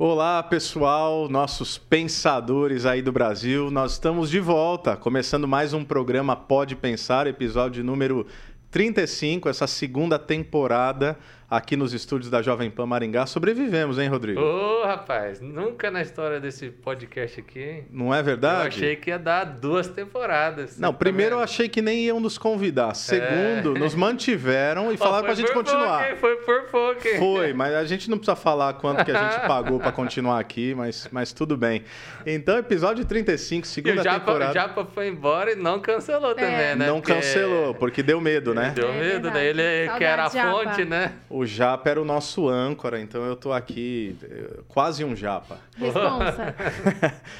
Olá, pessoal, nossos pensadores aí do Brasil. Nós estamos de volta, começando mais um programa Pode Pensar, episódio número 35, essa segunda temporada aqui nos estúdios da Jovem Pan Maringá. Sobrevivemos, hein, Rodrigo? Ô, rapaz, nunca na história desse podcast aqui, hein? Não é verdade? Eu achei que ia dar duas temporadas. Não, Tá primeiro eu vendo? achei que nem iam nos convidar. Segundo, nos mantiveram e Ó, falaram pra gente continuar. pouco? Foi por pouco. hein? Foi, mas a gente não precisa falar quanto que a gente pagou para continuar aqui, mas, mas tudo bem. Então, episódio 35, E segunda o Japa, temporada. o Japa foi embora e não cancelou também, né? Não Porque cancelou, porque deu medo, né? Deu É medo, verdade. daí ele que era a Saudade, fonte, né? O Japa era o nosso âncora, então eu tô aqui eh, quase um Japa. Responsa.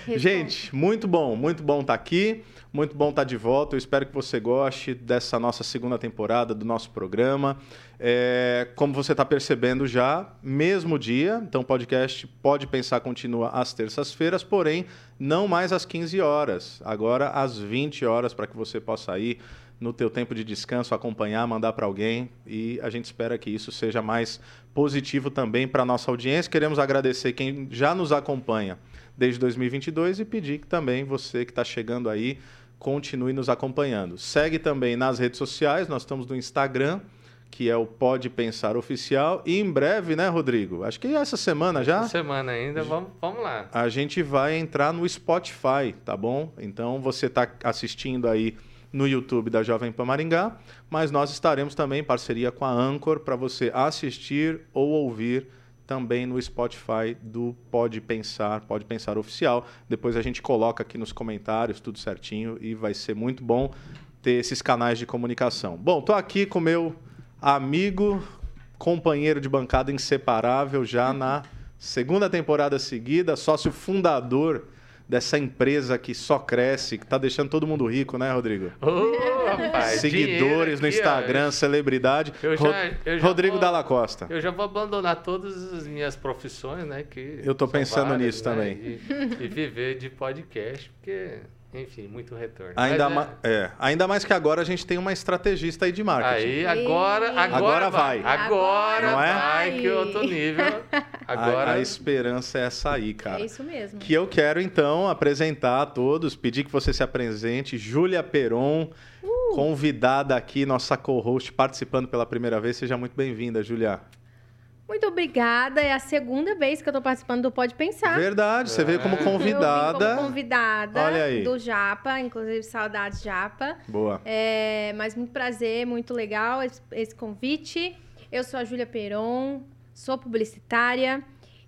Gente, muito bom, muito bom estar aqui, muito bom estar de volta. Eu espero que você goste dessa nossa segunda temporada do nosso programa. É, como você está percebendo já, mesmo dia, então o podcast Pode Pensar continua às terças-feiras, porém não mais às 15 horas, agora às 20 horas para que você possa ir no teu tempo de descanso, acompanhar, mandar para alguém e a gente espera que isso seja mais positivo também para a nossa audiência. Queremos agradecer quem já nos acompanha desde 2022 e pedir que também você que está chegando aí continue nos acompanhando. Segue também nas redes sociais, nós estamos no Instagram, que é o Pode Pensar Oficial e em breve, né, Rodrigo? Acho que essa semana já Essa semana ainda, vamos, vamos lá. a gente vai entrar no Spotify, tá bom? Então você está assistindo aí no YouTube da Jovem Pan Maringá, mas nós estaremos também em parceria com a Anchor para você assistir ou ouvir também no Spotify do Pode Pensar, Pode Pensar Oficial. Depois a gente coloca aqui nos comentários tudo certinho e vai ser muito bom ter esses canais de comunicação. Bom, tô aqui com meu amigo, companheiro de bancada inseparável já na segunda temporada seguida, sócio fundador dessa empresa que só cresce, que tá deixando todo mundo rico, né, Rodrigo? Ô, rapaz, Seguidores no aqui, ó. Instagram, celebridade. Eu já- eu já Rodrigo vou- Dalla Costa. Eu já vou abandonar todas as minhas profissões, né? Que Eu tô pensando várias, nisso né, também. E, e viver de podcast, porque, enfim, muito retorno. Ainda, Mas, ma- é, ainda mais que agora a gente tem uma estrategista aí de é, marketing. Aí, agora, agora, Agora vai. Agora Não é? vai, que outro nível. Agora, A, a esperança é essa aí, É cara. isso mesmo. Que eu quero então apresentar a todos, pedir que você se apresente. Júlia Peron, Uh! convidada aqui, nossa co-host, participando pela primeira vez. Seja muito bem-vinda, Júlia. Muito obrigada. É a segunda vez que eu tô participando do Pode Pensar. Verdade, você veio como É. Eu vim convidada. como convidada Olha aí. do Japa, inclusive saudades Japa. Boa. É, mas muito prazer, muito legal esse, esse convite. Eu sou a Júlia Peron, sou publicitária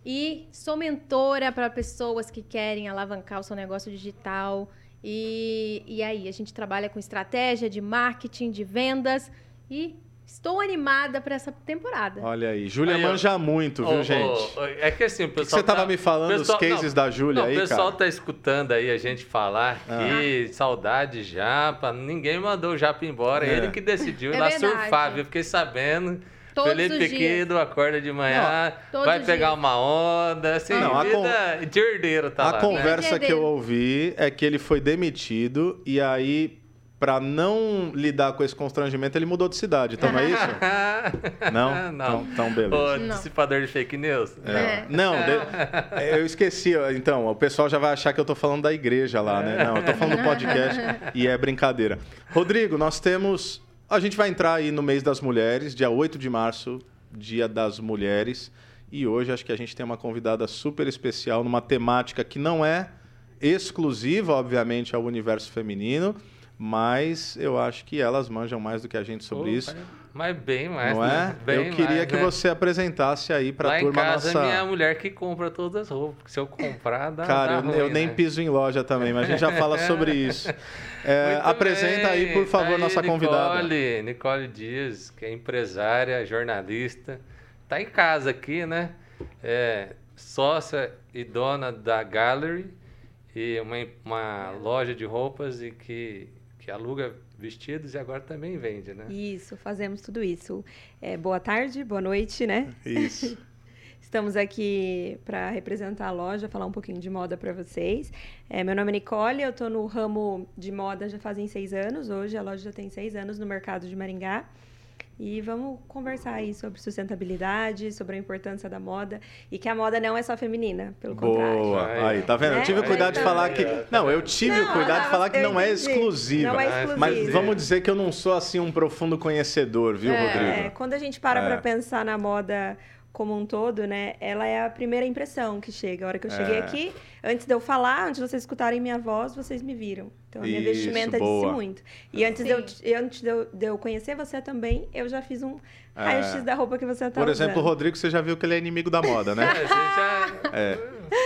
e sou mentora para pessoas que querem alavancar o seu negócio digital. E, e aí, a gente trabalha com estratégia de marketing, de vendas e estou animada para essa temporada. Olha aí. Júlia manja muito, viu, ô, gente? ô, é que assim, o O que que pessoal. você tava tá- me falando pessoal- cases não, da Júlia não, aí, O pessoal cara? tá escutando aí a gente falar que saudade Japa, ninguém mandou o Japa embora, É. ele que decidiu ir É lá verdade. surfar, viu? Fiquei sabendo. Todos Felipe os. Pequeno acorda de manhã, todos vai os pegar dias. uma onda, assim, Não, a vida de herdeiro tá a lá. conversa né? que eu ouvi é que ele foi demitido e aí, pra não lidar com esse constrangimento, ele mudou de cidade. Então não é isso? Não? Não. Então, então beleza. Não. dissipador de fake news. É. Não, de- eu esqueci. Então, o pessoal já vai achar que eu tô falando da igreja lá, né? Não, eu tô falando do podcast e é brincadeira. Rodrigo, nós temos. A gente vai entrar aí no mês das mulheres, dia 8 de março, dia das mulheres. E hoje acho que a gente tem uma convidada super especial numa temática que não é exclusiva, obviamente, ao universo feminino, mas eu acho que elas manjam mais do que a gente sobre isso. Mas bem mais, não é? né? Bem eu queria mais, que né? você apresentasse aí pra Lá em turma casa nossa. é minha mulher que compra todas as roupas. Se eu comprar, dá, Cara, dá eu, eu ruim, nem né? piso em loja também, mas a gente já fala sobre isso. É, apresenta aí, bem. por favor, Tá aí, nossa convidada. Nicole, Nicole Dias, que é empresária, jornalista. Tá em casa aqui, né? É sócia e dona da Gallery e uma, uma loja de roupas e que, que aluga vestidos e agora também vende, né? Isso, fazemos tudo isso. É, boa tarde, boa noite, né? Isso. Estamos aqui para representar a loja, falar um pouquinho de moda para vocês. É, meu nome é Nicole, eu estou no ramo de moda já fazem seis anos. Hoje a loja já tem seis anos no mercado de Maringá. E vamos conversar aí sobre sustentabilidade, sobre a importância da moda e que a moda não é só feminina, pelo contrário. Boa. Aí. Tá vendo? Eu Né? tive o cuidado de falar que. Não, eu tive o Não, cuidado de não, falar que eu não é exclusiva. Não é Mas exclusiva. Mas vamos dizer que eu não sou assim um profundo conhecedor, viu, É. Rodrigo? É, quando a gente para É. pra pensar na moda como um todo, né? Ela é a primeira impressão que chega. A hora que eu cheguei É. aqui, antes de eu falar, antes de vocês escutarem minha voz, vocês me viram. Então a minha Isso, vestimenta boa. disse muito. E antes, de eu, antes de, eu, de eu conhecer você também, eu já fiz um. Raio-x da roupa que você tá Por exemplo, o usando. Rodrigo, você já viu que ele é inimigo da moda, É, né? a gente já... É.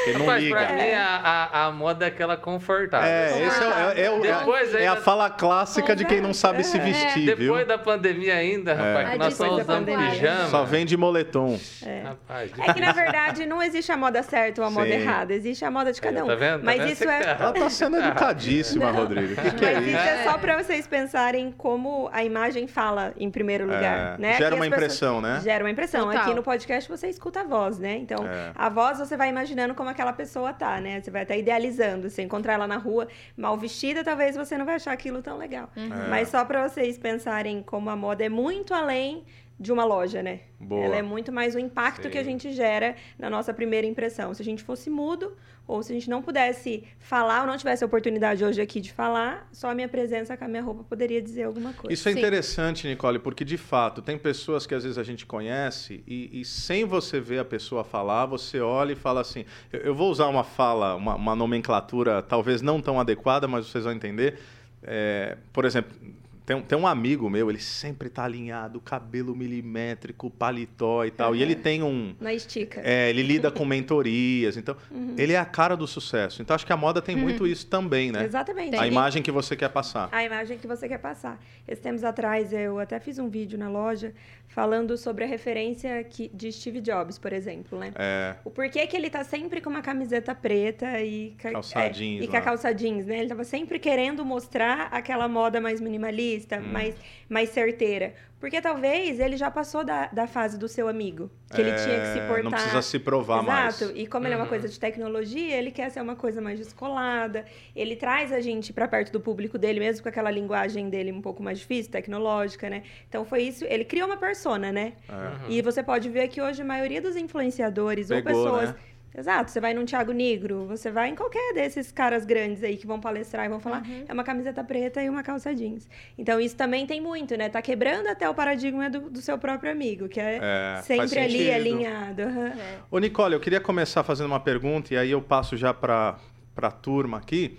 Ele não Rapaz, liga. pra mim, a, a, a moda é aquela confortável. É, esse é, o- é, é o- Depois é a ainda- fala clássica de quem não sabe se É. vestir, viu? Depois da pandemia ainda, rapaz, É. que nós depois usando pandemia. pijama. Só vem de moletom. Rapaz, É que, na verdade, não existe a moda certa ou a moda Sim. errada. Existe a moda de cada um. tá vendo? Tá Mas vendo? isso é... Ela tá sendo educadíssima, Rodrigo. O que, que é Mas isso é só pra vocês pensarem como a imagem fala em primeiro lugar, É, né? gera Aqui uma impressão, né? Gera uma impressão. Total. Aqui no podcast você escuta a voz, né? Então, É. a voz você vai imaginando como aquela pessoa tá, né? Você vai até idealizando. Se encontrar ela na rua mal vestida, talvez você não vai achar aquilo tão legal. É. Mas só pra vocês pensarem como a moda é muito além de uma loja, né? Boa. Ela é muito mais o impacto Sim. que a gente gera na nossa primeira impressão. Se a gente fosse mudo, ou se a gente não pudesse falar, ou não tivesse a oportunidade hoje aqui de falar, só a minha presença com a minha roupa poderia dizer alguma coisa. Isso é Sim. interessante, Nicole, porque de fato tem pessoas que às vezes a gente conhece e, e sem você ver a pessoa falar, você olha e fala assim. Eu, eu vou usar uma fala, uma, uma nomenclatura talvez não tão adequada, mas vocês vão entender. É, por exemplo, tem, um- tem um amigo meu, ele sempre tá alinhado, cabelo milimétrico, paletó e tal. E ele tem um. Na estica. É, ele lida com mentorias, então ele é a cara do sucesso. Então acho que a moda tem muito isso também, né? Exatamente. A E- imagem que você quer passar. a imagem que você quer passar. Esses tempos atrás, eu até fiz um vídeo na loja falando sobre a referência que, de Steve Jobs, por exemplo, né? É, O porquê que ele tá sempre com uma camiseta preta e, ca- Calça é, jeans e com a calça jeans, né? Ele tava sempre querendo mostrar aquela moda mais minimalista, Hum. mais, mais certeira. Porque talvez ele já passou da, da fase do seu amigo, que ele tinha que se É, portar... Não precisa se provar Exato. mais. E como ele é uma Uhum. coisa de tecnologia, ele quer ser uma coisa mais descolada. Ele traz a gente para perto do público dele, mesmo com aquela linguagem dele um pouco mais difícil, tecnológica, né? Então foi isso. Ele criou uma persona, né? É. E você pode ver que hoje a maioria dos influenciadores ou Pegou, pessoas. né? Exato, você vai num Thiago Negro, você vai em qualquer desses caras grandes aí que vão palestrar e vão falar, é uma camiseta preta e uma calça jeans. Então isso também tem muito, né? Tá quebrando até o paradigma do, do seu próprio amigo, que é, É, sempre ali alinhado. aham. É. Ô, Nicole, eu queria começar fazendo uma pergunta e aí eu passo já para a turma aqui.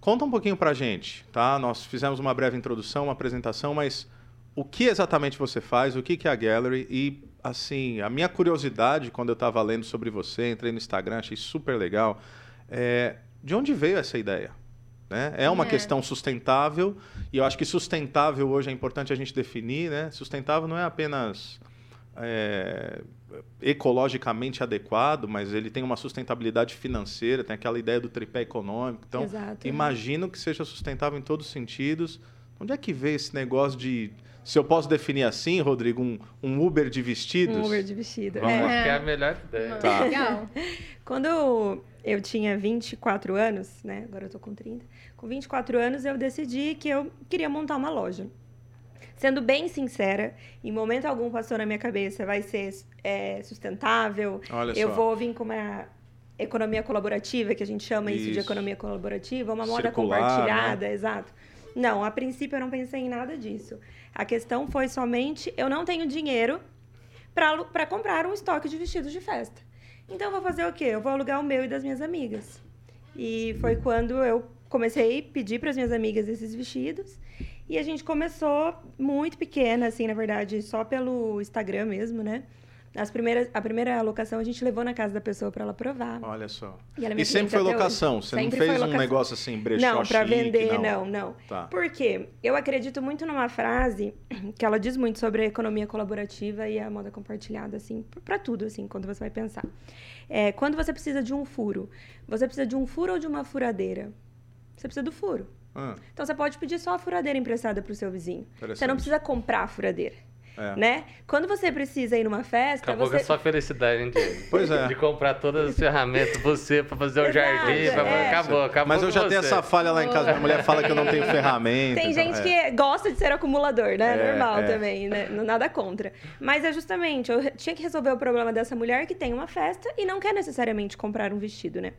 Conta um pouquinho pra gente, tá? Nós fizemos uma breve introdução, uma apresentação, mas o que exatamente você faz, o que que é a Gallery e, assim, a minha curiosidade quando eu estava lendo sobre você, entrei no Instagram, achei super legal, é, de onde veio essa ideia? Né? É uma É. questão sustentável e eu acho que sustentável hoje é importante a gente definir, né? Sustentável não é apenas é, ecologicamente adequado, mas ele tem uma sustentabilidade financeira, tem aquela ideia do tripé econômico. Então, Exato. imagino que seja sustentável em todos os sentidos. Onde é que veio esse negócio de, se eu posso definir assim, Rodrigo, um, um Uber de vestidos? Um Uber de vestido. Vamos É. lá. que é a melhor ideia. Tá. Legal. Quando eu tinha 24 anos, né? Agora eu tô com 30. Com 24 anos eu decidi que eu queria montar uma loja. Sendo bem sincera, em momento algum passou na minha cabeça, vai ser é, sustentável, Olha eu só. vou vir com uma economia colaborativa, que a gente chama isso, de Isso. economia colaborativa, uma moda Circular, né? compartilhada, exato. Não, a princípio eu não pensei em nada disso. A questão foi somente, eu não tenho dinheiro para comprar um estoque de vestidos de festa. Então eu vou fazer o quê? Eu vou alugar o meu e das minhas amigas. E foi quando eu comecei a pedir para as minhas amigas esses vestidos. E a gente começou muito pequena, assim, na verdade, só pelo Instagram mesmo, né? As primeiras, a primeira alocação a gente levou na casa da pessoa para ela provar. Olha só. E, é E sempre foi hoje. locação, você Sempre não fez um locação. negócio assim, brechó Não, para vender, não. não, não. Tá. Por quê? Eu acredito muito numa frase que ela diz muito sobre a economia colaborativa e a moda compartilhada, assim, para tudo, assim, quando você vai pensar. É, quando você precisa de um furo, você precisa de um furo ou de uma furadeira? Você precisa do furo. Ah, Então você pode pedir só a furadeira emprestada para o seu vizinho. Você não precisa comprar a furadeira. É. né? Quando você precisa ir numa festa, Acabou com você... a sua felicidade, hein, Diego? Pois é. De comprar todas as ferramentas, você, pra fazer o Exato, jardim. Pra... é. Acabou, acabou. Mas eu com já tenho você. essa falha lá em casa. Minha mulher fala que eu não tenho ferramenta. Tem então, gente é. que gosta de ser acumulador, né? É, Normal é. também, né? Não- Nada contra. Mas é justamente, eu tinha que resolver o problema dessa mulher que tem uma festa e não quer necessariamente comprar um vestido, né?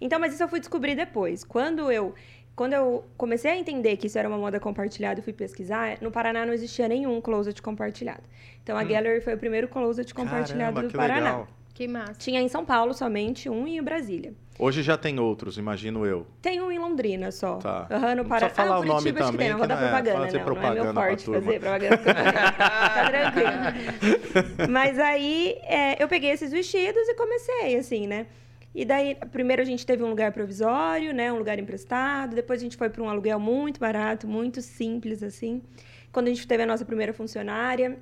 Então, mas isso eu fui descobrir depois. Quando eu, quando eu comecei a entender que isso era uma moda compartilhada e fui pesquisar, no Paraná não existia nenhum closet compartilhado. Então, a Gallery foi o primeiro closet compartilhado Hum. Caramba, do que Paraná. legal. Que massa. Tinha em São Paulo somente um e em Brasília. Hoje já tem outros, imagino eu. Tem um em Londrina só. Tá. Aham, no Não Paraná. precisa falar ah, o nome Curitiba acho que tem, também, não vou que dar não é- propaganda, fazer não. Não é propaganda meu forte turma. fazer propaganda. Fica tranquilo. Mas aí, é, eu peguei esses vestidos e comecei, assim, né? E daí, primeiro a gente teve um lugar provisório, né? Um lugar emprestado. Depois a gente foi para um aluguel muito barato, muito simples, assim. Quando a gente teve a nossa primeira funcionária,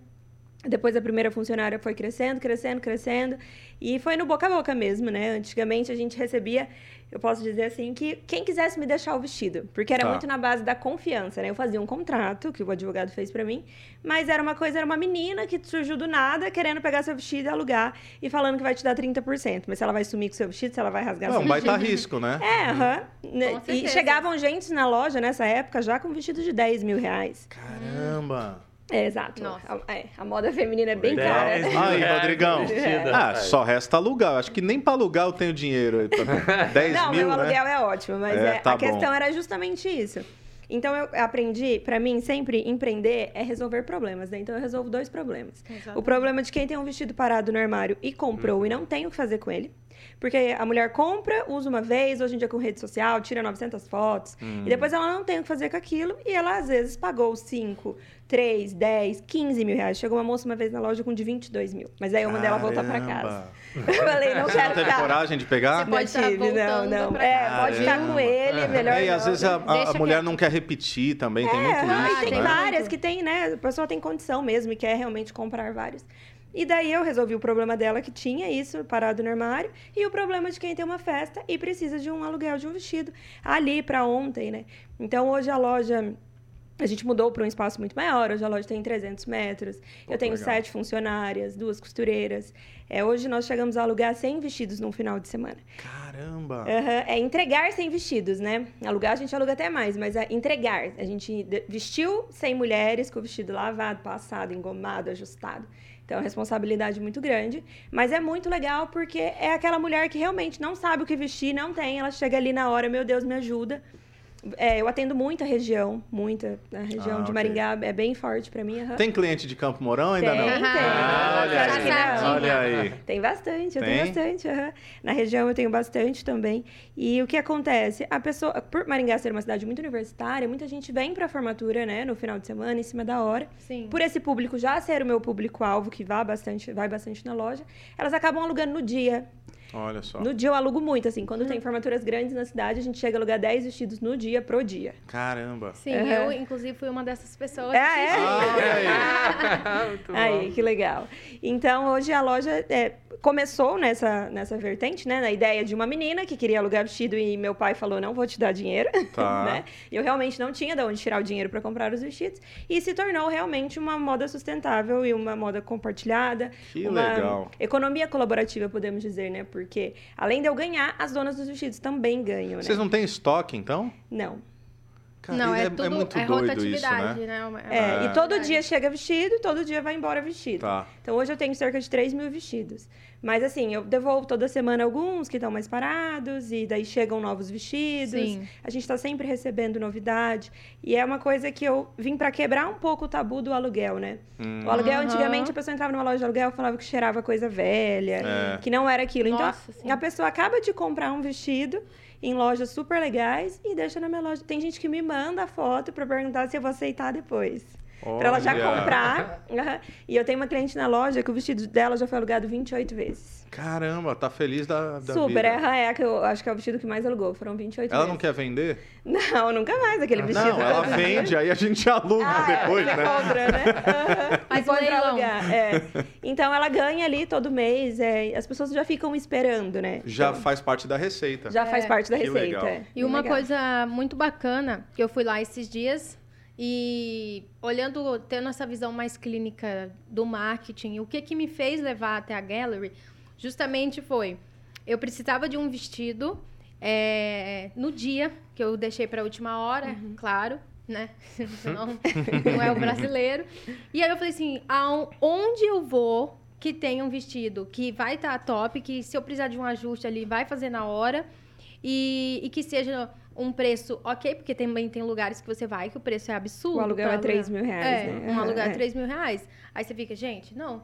depois a primeira funcionária foi crescendo, crescendo, crescendo. E foi no boca a boca mesmo, né? Antigamente a gente recebia, eu posso dizer assim, que quem quisesse me deixar o vestido. Porque era Tá. muito na base da confiança, né? Eu fazia um contrato, que o advogado fez pra mim. Mas era uma coisa, era uma menina que surgiu do nada, querendo pegar seu vestido e alugar. E falando que vai te dar 30%. Mas se ela vai sumir com seu vestido, se ela vai rasgar Não, seu um baita risco, né? É, aham. Né? E chegavam gente na loja nessa época já com vestido de 10 mil reais. Caramba. É, exato. Nossa. A, é, a moda feminina é bem Dez cara. Aí, Rodrigão. Ah, só resta alugar. Acho que nem pra alugar eu tenho dinheiro. aí pra- 10 Não, mil, meu né? aluguel é ótimo, mas É, é, tá a questão bom. era justamente isso. Então eu aprendi, pra mim, sempre empreender é resolver problemas, né? Então eu resolvo dois problemas. Exatamente. O problema de quem tem um vestido parado no armário e comprou e não tem o que fazer com ele. Porque a mulher compra, usa uma vez, hoje em dia com rede social, tira 900 fotos, Hum. e depois ela não tem o que fazer com aquilo, e ela às vezes pagou 5, 3, 10, 15 mil reais. Chegou uma moça uma vez na loja com de 22 mil. Mas aí eu mandei ela voltar pra casa. Eu falei, não Você quero não teve ficar. coragem de pegar? Você pode Não tive, não, não. É, pode ficar com ele, melhor É, e às não. vezes a, a- a mulher quieto. não quer repetir também, tem É, muito ah, isso, tem né? várias que tem, né? A pessoa tem condição mesmo e quer realmente comprar vários. E daí eu resolvi o problema dela que tinha isso parado no armário e o problema de quem tem uma festa e precisa de um aluguel de um vestido ali para ontem, né? Então hoje a loja a gente mudou para um espaço muito maior. Hoje a loja tem 300 metros. Pô, eu tenho legal. sete funcionárias, duas costureiras. É, hoje nós chegamos a alugar 100 vestidos num final de semana. Caramba. Aham, É entregar sem vestidos, né? Alugar a gente aluga até mais, mas é entregar. A gente vestiu 100 mulheres com o vestido lavado, passado, engomado, ajustado. Então é uma responsabilidade muito grande. Mas é muito legal porque é aquela mulher que realmente não sabe o que vestir, não tem. Ela chega ali na hora, meu Deus, me ajuda. É, eu atendo muita região, muita. A região Ah, de. Maringá é bem forte pra mim. aham. Tem cliente de Campo Mourão ainda Tem, não? tem. Ah, olha aí. que não. Olha aí. Tem bastante, eu Tem? tenho bastante. aham. Na região eu tenho bastante também. E o que acontece? A pessoa, por Maringá ser uma cidade muito universitária, muita gente vem pra formatura, né, no final de semana, em cima da hora. Sim. Por esse público já ser o meu público-alvo, que vai bastante, vai bastante na loja, elas acabam alugando no dia. Olha só. No dia eu alugo muito, assim. Quando tem formaturas grandes na cidade, a gente chega a alugar 10 vestidos no dia, pro dia. Caramba. Sim, Aham. eu, inclusive, fui uma dessas pessoas. É, é? Ah, olha aí. Aí, que legal. Então, hoje a loja é, começou nessa, nessa vertente, né? Na ideia de uma menina que queria alugar vestido e meu pai falou, não vou te dar dinheiro, Tá. né? E eu realmente não tinha de onde tirar o dinheiro para comprar os vestidos. E se tornou realmente uma moda sustentável e uma moda compartilhada. Que uma legal. economia colaborativa, podemos dizer, né? Porque, além de eu ganhar, as donas dos vestidos também ganham, né? Vocês não têm estoque, então? Não. Cara, não, é, é, tudo, é muito é doido isso, rotatividade, né? né? Uma- É, É. e todo dia chega vestido e todo dia vai embora vestido. Tá. Então hoje eu tenho cerca de 3 mil vestidos. Mas assim, eu devolvo toda semana alguns que estão mais parados, e daí chegam novos vestidos. Sim. A gente está sempre recebendo novidade. E é uma coisa que eu vim para quebrar um pouco o tabu do aluguel, né? Hum. O aluguel, Aham. antigamente, a pessoa entrava numa loja de aluguel e falava que cheirava coisa velha, É. que não era aquilo. Nossa, sim. então, a pessoa acaba de comprar um vestido em lojas super legais e deixa na minha loja. Tem gente que me manda foto para perguntar se eu vou aceitar depois. Pra ela já comprar. E eu tenho uma cliente na loja que o vestido dela já foi alugado 28 vezes. Caramba, tá feliz da, da Super, vida. é, é, que eu acho que é o vestido que mais alugou. Foram 28 Ela não vezes. quer vender? Não, nunca mais aquele vestido. Não, ela vende, aí a gente aluga Ah, depois, é, né? compra, né? E um pra leilão. alugar. É. Então ela ganha ali todo mês. é, as pessoas já ficam esperando, né? Já Então, faz parte da receita. já faz É. parte da Que receita. legal. é. E uma Legal. coisa muito bacana, que eu fui lá esses dias E olhando, tendo essa visão mais clínica do marketing, o que que me fez levar até a Gallery, justamente foi, eu precisava de um vestido é, no dia, que eu deixei para a última hora, claro, né? Senão não é o brasileiro. E aí eu falei assim, aonde eu vou que tenha um vestido que vai estar top, que se eu precisar de um ajuste ali, vai fazer na hora, e, e que seja um preço ok, porque também tem lugares que você vai que o preço é absurdo. O aluguel é 3 alugar. mil reais, É, né? um aluguel é É. 3 mil reais. Aí você fica, gente, não.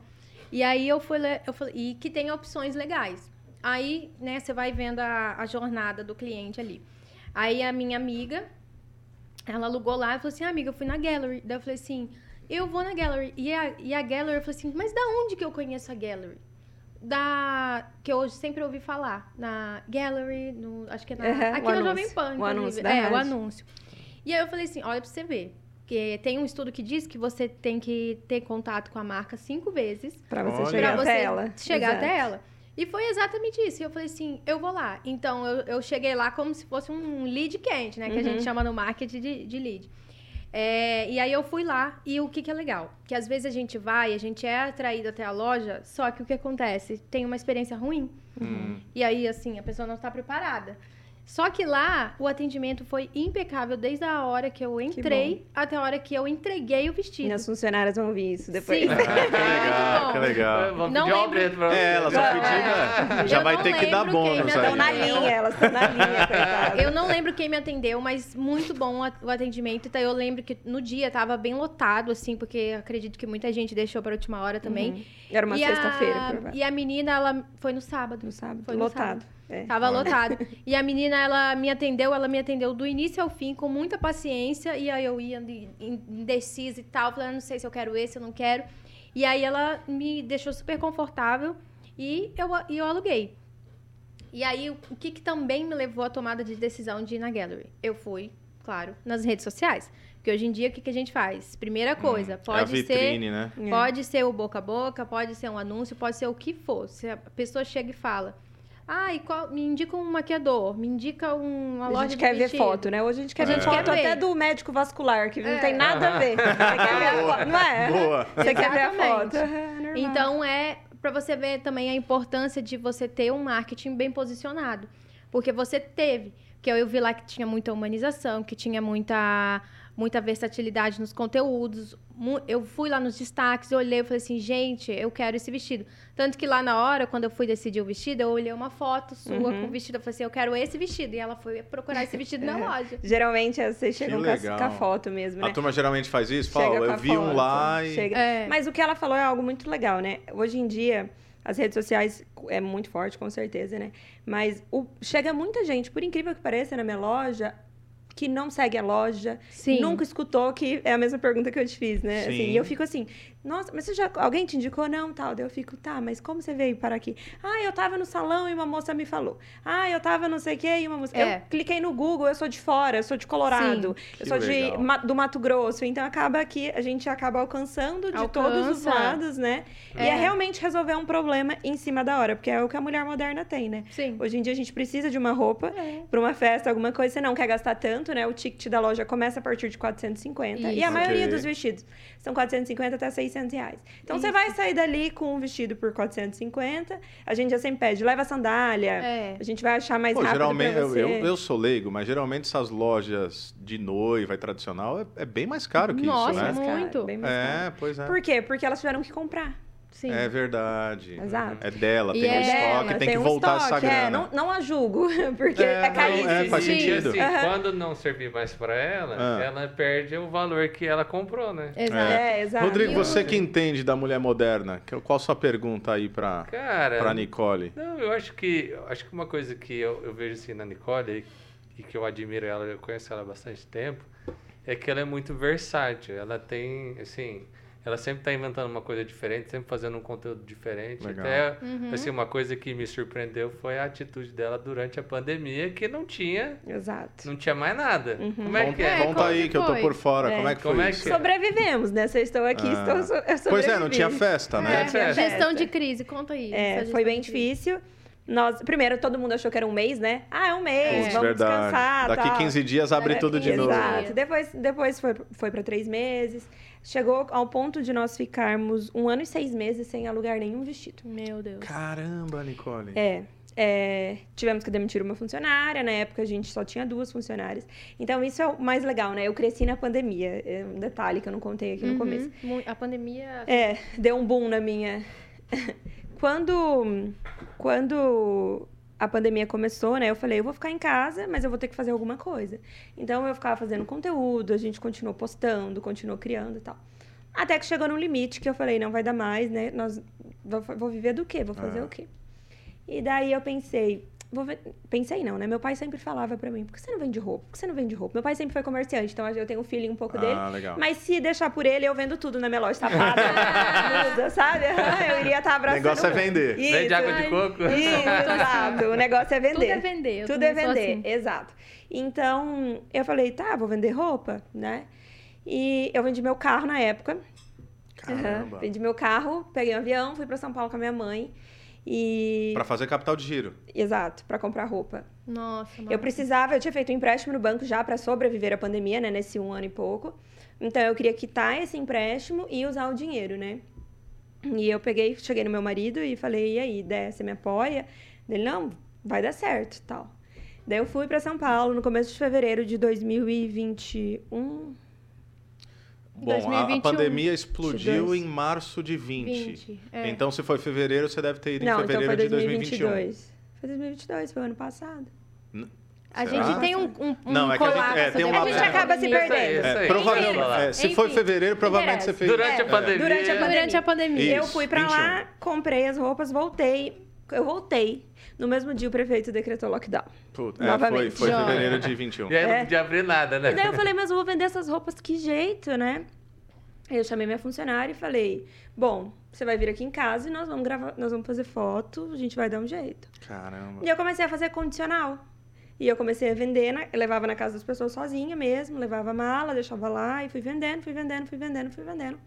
E aí eu fui, eu falei, e que tem opções legais. Aí, né, você vai vendo a, a jornada do cliente ali. Aí a minha amiga, ela alugou lá e falou assim, ah, amiga, eu fui na Gallery. Daí eu falei assim, eu vou na Gallery. E a, e a Gallery, eu falei assim, mas da onde que eu conheço a Gallery? Da. Que eu sempre ouvi falar. Na Gallery, no, acho que é na. Aham, aqui o no Jovem. Pan. O inclusive. anúncio da É, o rádio. anúncio. E aí eu falei assim: olha pra você ver. Que tem um estudo que diz que você tem que ter contato com a marca cinco vezes Pra você Olha. chegar pra até você ela. chegar Exato. até ela. E foi exatamente isso. E eu falei assim, eu vou lá. Então, eu, eu cheguei lá como se fosse um lead quente, né? Que a Uhum. gente chama no marketing de, de lead. É, e aí eu fui lá. E o que, que é legal? Que às vezes a gente vai, a gente é atraído até a loja, só que o que acontece? Tem uma experiência ruim. Hum. E aí, assim, a pessoa não está preparada. Só que lá, o atendimento foi impecável desde a hora que eu entrei até a hora que eu entreguei o vestido. Minhas funcionárias vão ver isso depois. Sim. Ah, que legal, que legal. Vamos Não pedir um lembro- aumento pra você. É, ela só É. pediu, né? Já Eu vai não ter que dar lembro quem bônus me aí. Estão na linha, elas estão na linha, coitada. Eu não lembro quem me atendeu, mas muito bom a- o atendimento. Então, eu lembro que no dia tava bem lotado, assim, porque acredito que muita gente deixou para a última hora também. Uhum. Era uma a- sexta-feira, provavelmente. E a menina, ela foi no sábado. No sábado, Foi no lotado. sábado. É. Tava lotado. E a menina, ela me atendeu, ela me atendeu do início ao fim, com muita paciência. E aí eu ia de- indecisa e tal, falando, não sei se eu quero esse, eu não quero. E aí ela me deixou super confortável e eu, e eu aluguei. E aí, o que, que também me levou à tomada de decisão de ir na Gallery? Eu fui, claro, nas redes sociais. Porque hoje em dia, o que, que a gente faz? Primeira coisa, é a pode ser vitrine, né? É. Pode ser o boca a boca, pode ser um anúncio, pode ser o que for. Se a pessoa chega e fala, ah, e qual- me indica um maquiador, me indica um- uma A loja gente de quer ver vestido. foto, né? Hoje a gente quer A ver gente foto quer ver. até do médico vascular, que não É. tem nada a ver. Você quer ver a foto, não é? Boa. Você quer ver a foto. Então é para você ver também a importância de você ter um marketing bem posicionado, porque você teve, que eu vi lá que tinha muita humanização, que tinha muita muita versatilidade nos conteúdos. Eu fui lá nos destaques, eu olhei e falei assim, gente, eu quero esse vestido. Tanto que lá na hora, quando eu fui decidir o vestido, eu olhei uma foto sua Uhum. com o vestido. Eu falei assim, eu quero esse vestido. E ela foi procurar esse vestido na loja. Geralmente vocês chegam com a, com a foto mesmo, né? A turma geralmente faz isso? Fala, eu vi um foto, lá e... chega. É. Mas o que ela falou é algo muito legal, né? Hoje em dia, as redes sociais é muito forte, com certeza, né? Mas o- chega muita gente, por incrível que pareça, na minha loja, que não segue a loja, Sim. nunca escutou, que é a mesma pergunta que eu te fiz, né? Sim. Assim, e eu fico assim, nossa, mas você já, alguém te indicou? Não, tal. Daí eu fico, tá, mas como você veio para aqui? Ah, eu tava no salão e uma moça me falou. Ah, eu tava não sei o quê e uma moça... É. Eu cliquei no Google, eu sou de fora, eu sou de Colorado, Que eu sou de, legal. Do Mato Grosso, então acaba que a gente acaba alcançando de todos os Alcança. lados, né? E é É. realmente resolver um problema em cima da hora, porque é o que a mulher moderna tem, né? Sim. Hoje em dia a gente precisa de uma roupa É. para uma festa, alguma coisa, você não quer gastar tanto, né? O ticket da loja começa a partir de 450 e a Isso. maioria dos vestidos são 450 até 600 reais. Então você Isso. vai sair dali com um vestido por 450, a gente já sempre pede, leva sandália, É. a gente vai achar mais Pô, rápido geralmente, eu, você. eu, eu sou leigo, mas geralmente essas lojas de noiva e tradicional é, é bem mais caro que Nossa, isso, né? caro, muito. bem mais caro. É, pois é. Por quê? Porque elas tiveram que comprar. Sim. É verdade. Exato. É dela, E tem um é estoque, dela, tem, que um voltar essa estoque, é, grana. não, não a julgo, porque É, é, caríssimo. é, faz Sim. sentido. Assim, Aham. quando não servir mais pra ela, Ah. ela perde o valor que ela comprou, né? Exato. É, exato. Rodrigo, E você que entende da mulher moderna, qual a sua pergunta aí pra, Cara, pra Nicole? Não, eu acho que acho que uma coisa que eu, eu vejo assim na Nicole e, e que eu admiro ela, eu conheço ela há bastante tempo, é que ela é muito versátil. Ela tem, assim, ela sempre está inventando uma coisa diferente, sempre fazendo um conteúdo diferente. Legal. Até, Uhum. assim, uma coisa que me surpreendeu foi a atitude dela durante a pandemia, que não tinha, Exato. não tinha mais nada. Uhum. Como é Conta, que é? conta como aí que que eu tô foi? por fora. É. Como é que Como foi é isso? que- Sobrevivemos, né? Vocês estão aqui, Ah. estou, eu Pois é, não tinha festa, né? É, É, festa. gestão de crise, conta aí. É, foi bem difícil. Nós, primeiro, todo mundo achou que era um mês, né? Ah, é um mês, Putz, vamos verdade. descansar. Daqui tal. 15 dias abre É, tudo de novo. Exato. Depois, depois foi, foi para três meses. Chegou ao ponto de nós ficarmos um ano e seis meses sem alugar nenhum vestido. Meu Deus. Caramba, Nicole. É. é, tivemos que demitir uma funcionária, na época a gente só tinha duas funcionárias. Então, isso é o mais legal, né? Eu cresci na pandemia, é um detalhe que eu não contei aqui no Uhum. começo. Mu- A pandemia. É, deu um boom na minha. quando, quando a pandemia começou, né? Eu falei, eu vou ficar em casa, mas eu vou ter que fazer alguma coisa. Então eu ficava fazendo conteúdo, a gente continuou postando, continuou criando e tal. Até que chegou num limite que eu falei, não vai dar mais, né? Nós vou, vou viver do quê? Vou fazer É. o quê? E daí eu pensei, pensei não, né? Meu pai sempre falava pra mim, por que você não vende roupa? Por que você não vende roupa? Meu pai sempre foi comerciante, então eu tenho um feeling um pouco dele. Ah, legal. Mas se deixar por ele, eu vendo tudo na minha loja, sapato, blusa, sabe? Eu iria estar O abraçando. negócio é vender. Isso, Vende água de coco. Isso, exato. O negócio é vender. Tudo é vender. eu Tudo é vender, assim. exato. Então, eu falei, tá, vou vender roupa, né? E eu vendi meu carro na época. Caramba. Aham, Vendi meu carro, peguei um avião, fui pra São Paulo com a minha mãe. E. Pra fazer capital de giro. Exato, pra comprar roupa. Nossa, Eu precisava, eu tinha feito um empréstimo no banco já para sobreviver à pandemia, né, nesse um ano e pouco. Então eu queria quitar esse empréstimo e usar o dinheiro, né? E eu peguei, cheguei no meu marido e falei: "E aí, Dé, você me apoia?" Ele: "Não, vai dar certo", tal. Daí eu fui para São Paulo no começo de fevereiro de 2021. Bom, a- a, 2021. pandemia explodiu 22. em março de 20. 20, é. Então, se foi fevereiro, você deve ter ido em Não, então fevereiro foi de 2021. 2022. Foi 2022, foi o ano passado. A Será? gente tem um, um, um Não, é que a gente- colapso é, tem uma- A gente acaba se pandemia. perdendo. Isso É, aí, provavelmente, é, se foi Enfim, fevereiro, provavelmente você fez. Durante a É, pandemia. durante a pandemia. Durante a pandemia. Eu fui pra 21. lá, comprei as roupas, voltei. Eu voltei. No mesmo dia o prefeito decretou lockdown. Puta, é, foi, Novamente. foi fevereiro de 21. E aí não É. podia abrir nada, né? E daí eu falei, mas eu vou vender essas roupas que jeito, né? Aí eu chamei minha funcionária e falei, bom, você vai vir aqui em casa e nós vamos gravar, nós vamos fazer foto, a gente vai dar um jeito. Caramba. E eu comecei a fazer condicional. E eu comecei a vender, na- levava na casa das pessoas sozinha mesmo, levava mala, deixava lá e fui vendendo, fui vendendo, fui vendendo, fui vendendo.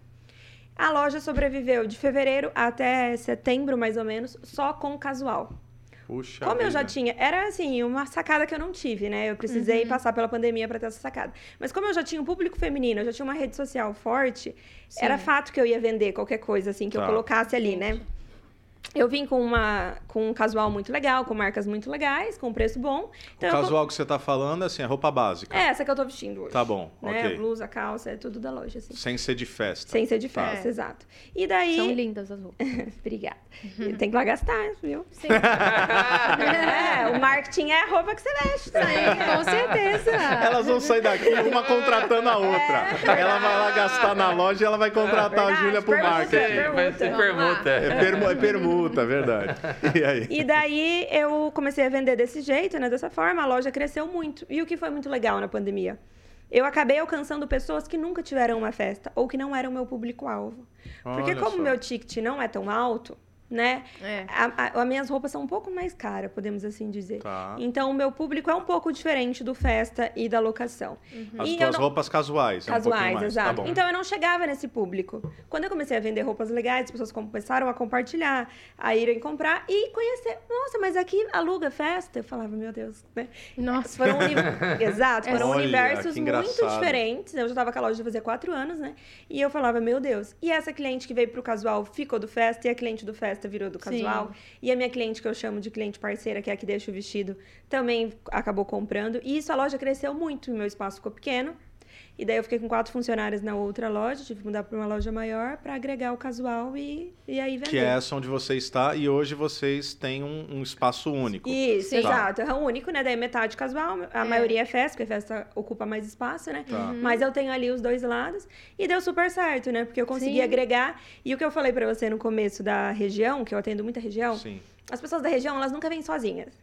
A loja sobreviveu de fevereiro até setembro, mais ou menos, só com casual. Puxa Como eu já vida. tinha, era assim, uma sacada que eu não tive, né? Eu precisei Uhum. passar pela pandemia para ter essa sacada. Mas como eu já tinha um público feminino, eu já tinha uma rede social forte, Sim. era fato que eu ia vender qualquer coisa assim que Tá. eu colocasse ali, né? Eu vim com uma com um casual muito legal, com marcas muito legais, com preço bom. Então O casual que você tá falando, assim, é roupa básica. é essa que eu tô vestindo hoje. Tá bom, né? ok. Blusa, calça, é tudo da loja assim. Sem ser de festa. Sem ser de Tá. festa, exato. E daí São lindas as roupas. Obrigada. Tem que lá gastar, viu? Sim. É, o marketing é a roupa que você veste. né? Sim, com certeza. Elas vão sair daqui, uma contratando a outra. Ela vai lá gastar na loja e ela vai contratar a Verdade, Júlia pro marketing. Vai ser permuta. É, permu- é permuta, verdade. E aí? E daí eu comecei a vender desse jeito, né? Dessa forma, a loja cresceu muito. E o que foi muito legal na pandemia? Eu acabei alcançando pessoas que nunca tiveram uma festa ou que não eram meu público-alvo. Porque Olha como só. meu ticket não é tão alto, né? É. a- a- as minhas roupas são um pouco mais caras, podemos assim dizer. Tá. Então, o meu público é um pouco diferente do festa e da locação. As E tuas não- roupas casuais. é um Casuais, mais. exato. Tá bom. então eu não chegava nesse público. Quando eu comecei a vender roupas legais, as pessoas começaram a compartilhar, a irem comprar e conhecer. Nossa, mas aqui aluga festa? Eu falava, meu Deus, né? Nossa. Foram uni... Exato, foram Olha, universos muito diferentes. Eu já estava com a loja fazia quatro anos, né? E eu falava, meu Deus. E essa cliente que veio pro casual ficou do festa, e a cliente do festa virou do Sim. casual. E a minha cliente, que eu chamo de cliente parceira, que é a que deixa o vestido, também acabou comprando. E isso a loja cresceu muito, meu espaço ficou pequeno. E daí eu fiquei com quatro funcionários na outra loja, tive que mudar para uma loja maior para agregar o casual e, e aí vender. Que é essa onde você está e hoje vocês têm um, um espaço único. Isso, Sim. exato. É o único, né? Daí metade casual, a É. maioria é festa, porque festa ocupa mais espaço, né? Tá. Mas eu tenho ali os dois lados e deu super certo, né? Porque eu consegui Sim. agregar. E o que eu falei pra você no começo da região, que eu atendo muita região, Sim. as pessoas da região, elas nunca vêm sozinhas.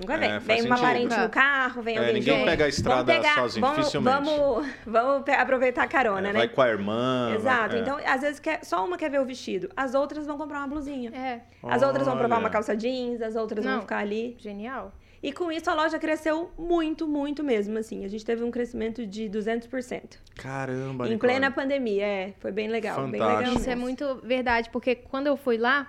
Nunca É, vem. faz vem uma parente no carro, vem É, alguém ninguém junto. pega a Vamos estrada pegar- sozinho, vamos, dificilmente. Vamos, vamos aproveitar a carona, É, né? vai com a irmã. Exato. vai- é. Então, às vezes, quer, só uma quer ver o vestido. As outras vão comprar uma blusinha. É, As outras vão provar Olha. uma calça jeans, as outras vão Não. ficar ali. genial. E com isso a loja cresceu muito, muito mesmo, assim. A gente teve um crescimento de 200%. Caramba, em Nicole. plena pandemia, é. Foi bem legal, bem Fantástico. legal. Isso é muito verdade, porque quando eu fui lá,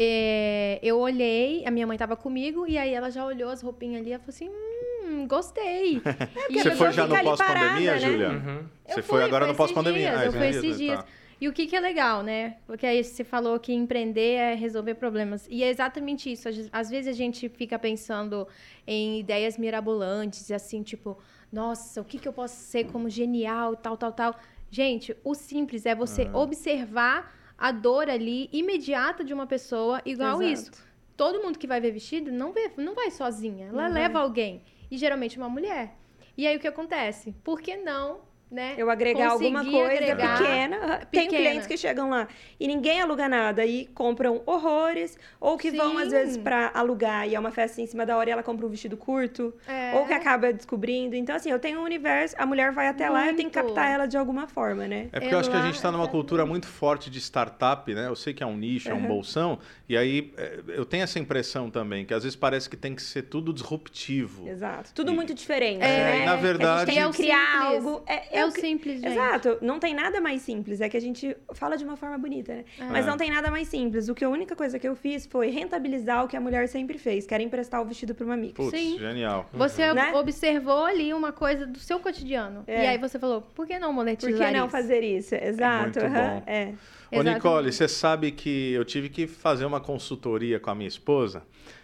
é, eu olhei, a minha mãe tava comigo, e aí ela já olhou as roupinhas ali e falou assim: hum, gostei. É, E Você foi já no pós-pandemia, né? Júlia? Uhum. Você fui, foi agora no pós-pandemia. eu fui esses dias, tá. E o que, que é legal, né? Porque aí você falou que empreender é resolver problemas. E é exatamente isso. Às- Às vezes a gente fica pensando em ideias mirabolantes, assim, tipo, nossa, o que, que eu posso ser como genial, tal, tal, tal. Gente, o simples é você Ah. observar a dor ali imediata de uma pessoa, igual Exato. isso. Todo mundo que vai ver vestido não, vê, não vai sozinha. Ela leva alguém. E geralmente uma mulher. E aí o que acontece? Por que não, né? Eu agregar alguma coisa agregar pequena. Tem pequena. clientes que chegam lá e ninguém aluga nada e compram horrores, ou que vão, às Sim. vezes, pra alugar e é uma festa em cima da hora e ela compra um vestido curto, É. ou que acaba descobrindo. Então, assim, eu tenho um universo, a mulher vai até lá e eu tenho que Muito. captar ela de alguma forma, né? É porque eu acho que a gente está numa cultura muito forte de startup, né? Eu sei que é um nicho, é um Uhum. bolsão, e aí é, eu tenho essa impressão também, que às vezes parece que tem que ser tudo disruptivo. Exato. Tudo E- muito diferente, É, né? e na verdade- A gente tem É o que criar simples. algo... É, É o cri- simples, gente. Exato, não tem nada mais simples. É que a gente fala de uma forma bonita, né? Mas É. não tem nada mais simples. O que a única coisa que eu fiz foi rentabilizar o que a mulher sempre fez, que era emprestar o vestido para uma amiga. Putz, Sim. genial. Você Né? observou ali uma coisa do seu cotidiano. É. E aí você falou, por que não monetizar Por que não isso? fazer isso? Exato. muito aham, bom. É. Ô, Exatamente. Nicole, você sabe que eu tive que fazer uma consultoria com a minha esposa,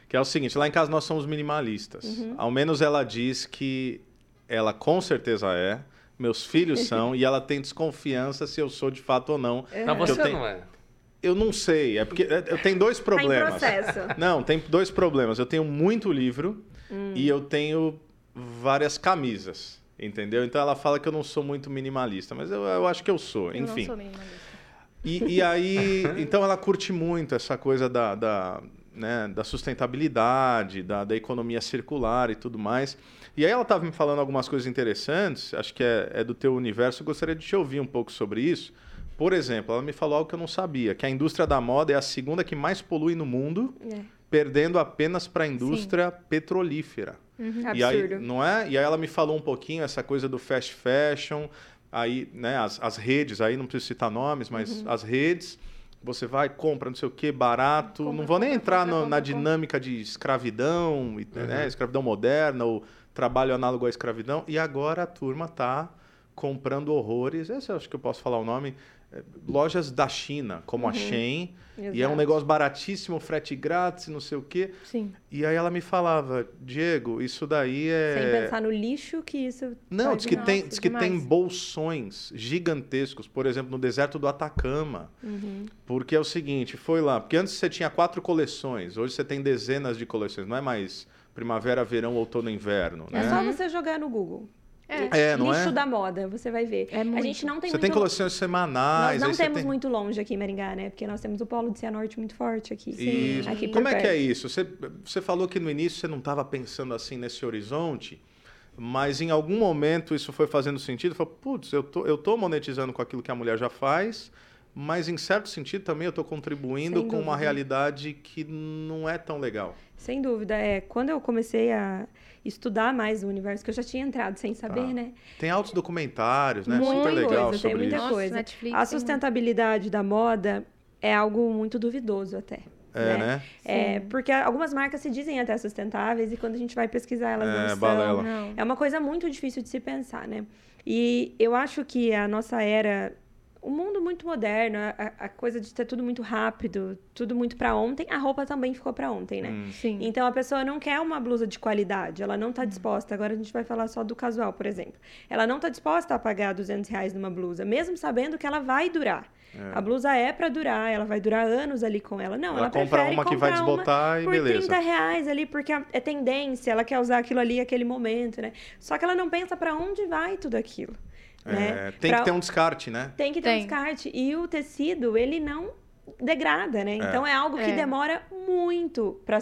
que é o seguinte, lá em casa nós somos minimalistas. Uhum. Ao menos ela diz que ela com certeza é, meus filhos são, e ela tem desconfiança se eu sou de fato ou não. Mas Porque você eu tenho- não é. Eu não sei, é porque é, eu tenho dois Tá em problemas. processo. Não, tem dois problemas. Eu tenho muito livro Hum. e eu tenho várias camisas, entendeu? Então ela fala que eu não sou muito minimalista, mas eu, eu acho que eu sou, Eu enfim. não sou minimalista. E, e aí, então ela curte muito essa coisa da, da, né, da sustentabilidade, da, da economia circular e tudo mais. E aí ela estava me falando algumas coisas interessantes, acho que é, é do teu universo, eu gostaria de te ouvir um pouco sobre isso. Por exemplo, ela me falou algo que eu não sabia, que a indústria da moda é a segunda que mais polui no mundo, É. perdendo apenas para a indústria petrolífera. E aí, Absurdo. não é? E aí ela me falou um pouquinho essa coisa do fast fashion, aí, né, as, as redes, aí não preciso citar nomes, mas Uhum. as redes, você vai, compra não sei o que, barato. Compra, não vou nem compra, entrar compra, no- na compra, dinâmica de escravidão, e, Uhum. né, escravidão moderna, ou trabalho análogo à escravidão. E agora a turma tá comprando horrores, esse eu acho que eu posso falar o nome, é, lojas da China, como a Shein, e é um Uhum. Negócio baratíssimo, frete grátis, não sei o quê. Sim. E aí ela me falava, Diego, isso daí é. Sem pensar no lixo que isso. Não, diz que, virar. tem, Nossa, diz que tem bolsões gigantescos, por exemplo, no deserto do Atacama. Uhum. Porque é o seguinte, foi lá, porque antes você tinha quatro coleções, hoje você tem dezenas de coleções, não é mais primavera, verão, outono, inverno, É né? só você jogar no Google. É. É, não lixo é? da moda, você vai ver. É a muito. gente não tem Você muito tem coleções semanais, Nós não temos tem... muito longe aqui em Maringá, né? Porque nós temos o polo do Cianorte muito forte aqui. Isso. Aqui por Como é que é isso? Você, você falou que no início você não estava pensando assim nesse horizonte, mas em algum momento isso foi fazendo sentido. Falou, putz, eu tô, eu tô monetizando com aquilo que a mulher já faz, mas em certo sentido também eu estou contribuindo Sem com uma realidade que não é tão legal. Sem dúvida. É, quando eu comecei a estudar mais o universo, que eu já tinha entrado sem saber, Tá. né? Tem altos documentários, né? Muita Super legal coisa, tem sobre muita isso. Coisa. Netflix A tem sustentabilidade da moda é algo muito duvidoso até. É, né? É, porque algumas marcas se dizem até sustentáveis e quando a gente vai pesquisar elas É, não são. Não. É uma coisa muito difícil de se pensar, né? E eu acho que a nossa era, o mundo muito moderno, a, a coisa de ter tudo muito rápido, tudo muito pra ontem, a roupa também ficou pra ontem, né? Hum. Sim. Então a pessoa não quer uma blusa de qualidade, ela não está disposta. Agora a gente vai falar só do casual, por exemplo. Ela não está disposta a pagar 200 reais numa blusa, mesmo sabendo que ela vai durar. A blusa é para durar, ela vai durar anos ali com ela. Não, Ela ela, compra prefere uma que vai desbotar e por beleza. 30 reais ali, porque é tendência, ela quer usar aquilo ali aquele momento, né? Só que ela não pensa para onde vai tudo aquilo. Né? É, tem Pra- que ter um descarte, né? tem que ter um Tem. descarte. E o tecido, ele não degrada, né? Então é algo que É. demora muito para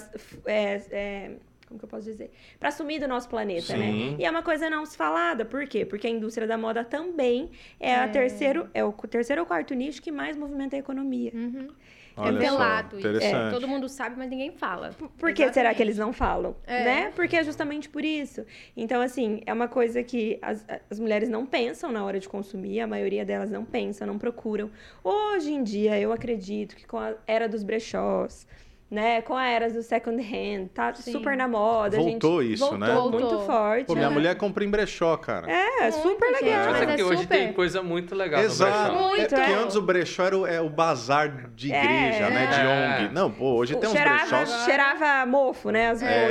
como que eu posso dizer? Para sumir do nosso planeta, Sim. né? E é uma coisa não se falada. Por quê? Porque a indústria da moda também é, a terceiro, é o terceiro ou quarto nicho que mais movimenta a economia. Uhum. Olha é só, velado isso. interessante. Todo mundo sabe, mas ninguém fala. Por que será que eles não falam? É. Né? Porque é justamente por isso. Então, assim, é uma coisa que as, as mulheres não pensam na hora de consumir, a maioria delas não pensa, não procuram. Hoje em dia, eu acredito que com a era dos brechós, né? Com a era do second hand, tá Sim. super na moda. Voltou gente, isso, voltou né? muito Voltou. forte. Pô, minha né? mulher compra em brechó, cara. É, Muito, super gente, legal. Mas Mas é que é hoje super. tem coisa muito legal Exato. no brechó. Muito. É porque É. antes o brechó era o, é o bazar de É, igreja, né? De é. ONG. Não, pô, hoje tem uns cheirava, brechós. cheirava mofo, né? As É.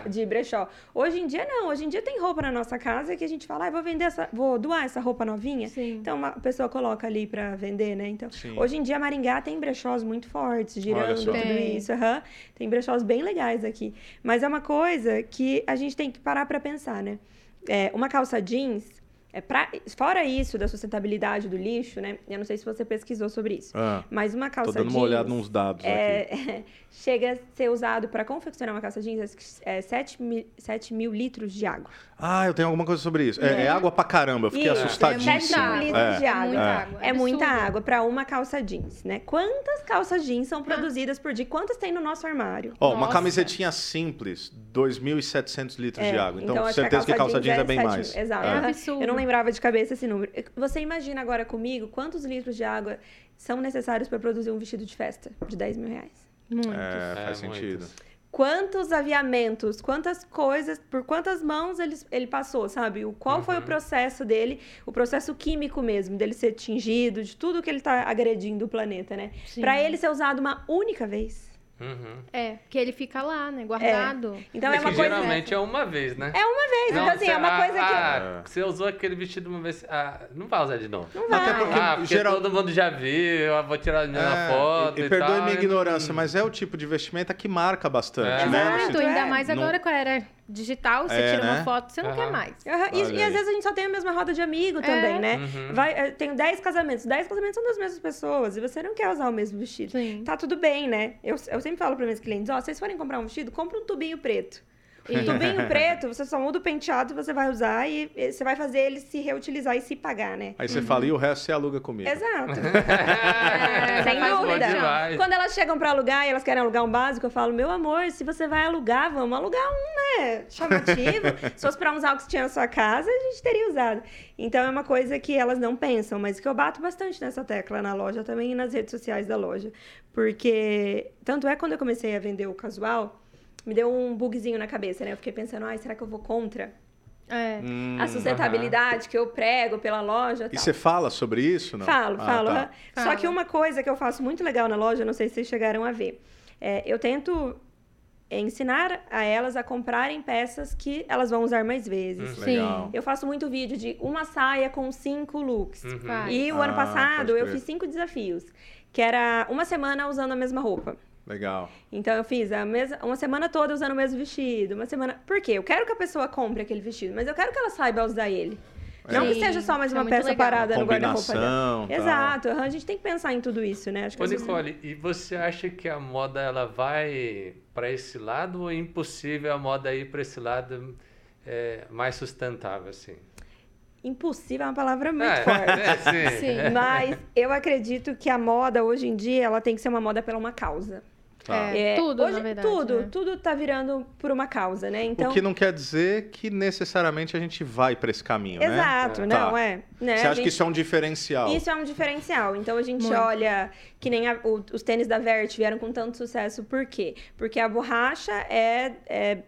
coisas de, brechó. Hoje em dia, não. Hoje em dia tem roupa na nossa casa que a gente fala, ah, vou vender essa, vou doar essa roupa novinha. Sim. Então, uma pessoa coloca ali pra vender, né? Então, Sim. hoje em dia, Maringá tem brechós muito fortes, girando tudo Tem. Isso. aham. Tem brechós bem legais aqui. Mas é uma coisa que a gente tem que parar pra pensar, né? É, uma calça jeans, é pra, fora isso da sustentabilidade do lixo, né? Eu não sei se você pesquisou sobre isso. Ah, Mas uma calça tô dando jeans... uma olhada nos dados aqui. É, chega a ser usado para confeccionar uma calça jeans é, 7, mil, 7 mil litros de água. Ah, eu tenho alguma coisa sobre isso. É, é água pra caramba, eu fiquei Isso, assustadíssimo. é muita água. litros de É água. muita É. água. É muita água para uma calça jeans, né? Quantas calças jeans são produzidas por dia? Quantas tem no nosso armário? Ó, uma Nossa. camisetinha simples, 2.700 litros de É, água. Então, acho que a certeza que calça jeans é bem 7 mais. mil. Exato. É absurdo. Eu não lembrava de cabeça esse número. Você imagina agora comigo quantos litros de água são necessários para produzir um vestido de festa de 10 mil reais? Muito. É, É, faz sentido. muitos. quantos aviamentos, quantas coisas, por quantas mãos ele, ele passou, sabe? O, qual foi o Uhum. processo dele, o processo químico mesmo, dele ser tingido, de tudo que ele tá agredindo o planeta, né? Pra ele ser usado uma única vez. Uhum. É, que ele fica lá, né? Guardado. Então é é, uma que coisa. geralmente é uma vez, né? É uma vez, então assim, você- é uma coisa que. ah, Você usou aquele vestido uma vez. Ah, não vai usar de novo. Não vai. Até porque ah, porque geral- todo mundo já viu, eu vou tirar a minha É, foto. e, E, e perdoe tal, minha e- ignorância, mas é o tipo de vestimenta que marca bastante, É. né? Exato, ainda é. mais Não- agora com a era digital, você É, tira né? uma foto, você não Aham. quer mais. Aham, E, e às vezes a gente só tem a mesma roda de amigo também, né? Uhum. Vai, eh, tenho 10 casamentos. 10 casamentos são das mesmas pessoas e você não quer usar o mesmo vestido. Sim. Tá tudo bem, né? Eu, eu sempre falo para meus clientes, ó, se vocês forem comprar um vestido, compra um tubinho preto. E tubinho preto, você só muda o penteado, você vai usar e você vai fazer ele se reutilizar e se pagar, né? Aí você fala, e o resto você aluga comigo. Exato. É, Sem dúvida. Quando elas chegam pra alugar e elas querem alugar um básico, eu falo, meu amor, se você vai alugar, vamos alugar um, né? Chamativo. se fosse pra usar o que você tinha na sua casa, a gente teria usado. Então é uma coisa que elas não pensam, mas que eu bato bastante nessa tecla na loja também e nas redes sociais da loja. Porque, tanto é quando eu comecei a vender o casual, me deu um bugzinho na cabeça, né? Eu fiquei pensando, ai, será que eu vou contra É. Hum. a sustentabilidade que eu prego pela loja? E tal? você fala sobre isso? Não? Falo, Ah, falo. tá. Só Fala. que uma coisa que eu faço muito legal na loja, não sei se vocês chegaram a ver, é, eu tento ensinar a elas a comprarem peças que elas vão usar mais vezes. Legal. Sim. Eu faço muito vídeo de uma saia com cinco looks. Uhum. E o ano Ah, passado pode eu fiz cinco desafios, que era uma semana usando a mesma roupa. Legal. Então eu fiz a mesma, uma semana toda usando o mesmo vestido, uma semana. Por quê? Eu quero que a pessoa compre aquele vestido, mas eu quero que ela saiba usar ele. Não que seja só mais isso é uma muito peça legal. parada no guarda-roupa dela. Combinação. tal. Exato, a gente tem que pensar em tudo isso, né? Acho que Ô, às vezes- Nicole, e você acha que a moda ela vai para esse lado ou é impossível a moda ir para esse lado é, mais sustentável, assim? Impossível é uma palavra muito É, forte. é, sim. Sim. Mas eu acredito que a moda hoje em dia ela tem que ser uma moda pela uma causa. Tá. É, tudo, hoje, na verdade. Tudo, né? tudo tá virando por uma causa, né? Então, O que não quer dizer que necessariamente a gente vai para esse caminho, né? exato, É. não Tá. é? Né? Você acha que gente- isso é um diferencial? Isso é um diferencial. Então a gente Muito. olha que nem a- o- os tênis da Vert vieram com tanto sucesso. Por quê? Porque a borracha é, é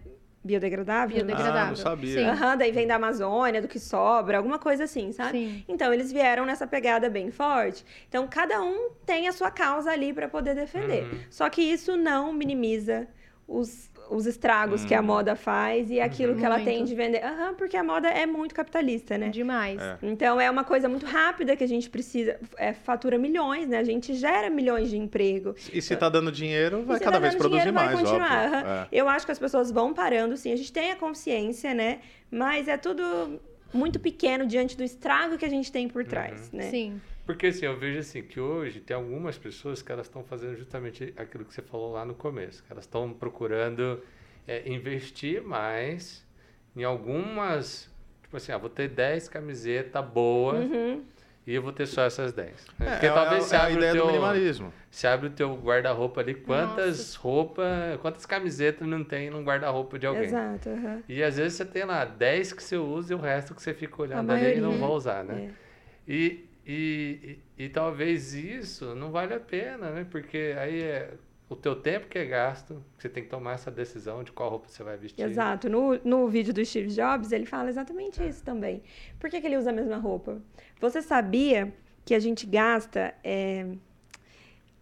biodegradável. Biodegradável. Ah, não sabia. Sim. Aham, daí vem da Amazônia, do que sobra, alguma coisa assim, sabe? Sim. Então eles vieram nessa pegada bem forte. Então cada um tem a sua causa ali para poder defender. Uhum. Só que isso não minimiza os, os estragos que a moda faz e aquilo que ela tem Muito. de vender. Aham, porque a moda é muito capitalista, né? Demais. É. Então é uma coisa muito rápida que a gente precisa, é, fatura milhões, né? A gente gera milhões de emprego. E se tá dando dinheiro, vai cada tá vez produzir dinheiro, mais, vai continuar. óbvio. aham. É. Eu acho que as pessoas vão parando, sim. A gente tem a consciência, né? Mas é tudo muito pequeno diante do estrago que a gente tem por trás, né? Sim. Porque assim, eu vejo assim que hoje tem algumas pessoas que elas estão fazendo justamente aquilo que você falou lá no começo. Que elas estão procurando é, investir mais em algumas. Tipo assim, ah, vou ter 10 camisetas boas Uhum. e eu vou ter só essas 10. É, Porque é, talvez é, você é a abra o teu, minimalismo. você abre o teu guarda-roupa ali, quantas roupas, quantas camisetas não tem num guarda-roupa de alguém? Exato. aham. E às vezes você tem lá 10 que você usa e o resto que você fica olhando A ali e não vai usar, né? É. E, e, e, e talvez isso não vale a pena, né? Porque aí é o teu tempo que é gasto, que você tem que tomar essa decisão de qual roupa você vai vestir. Exato. No, no vídeo do Steve Jobs, ele fala exatamente isso também. Por que, que ele usa a mesma roupa? Você sabia que a gente gasta. é,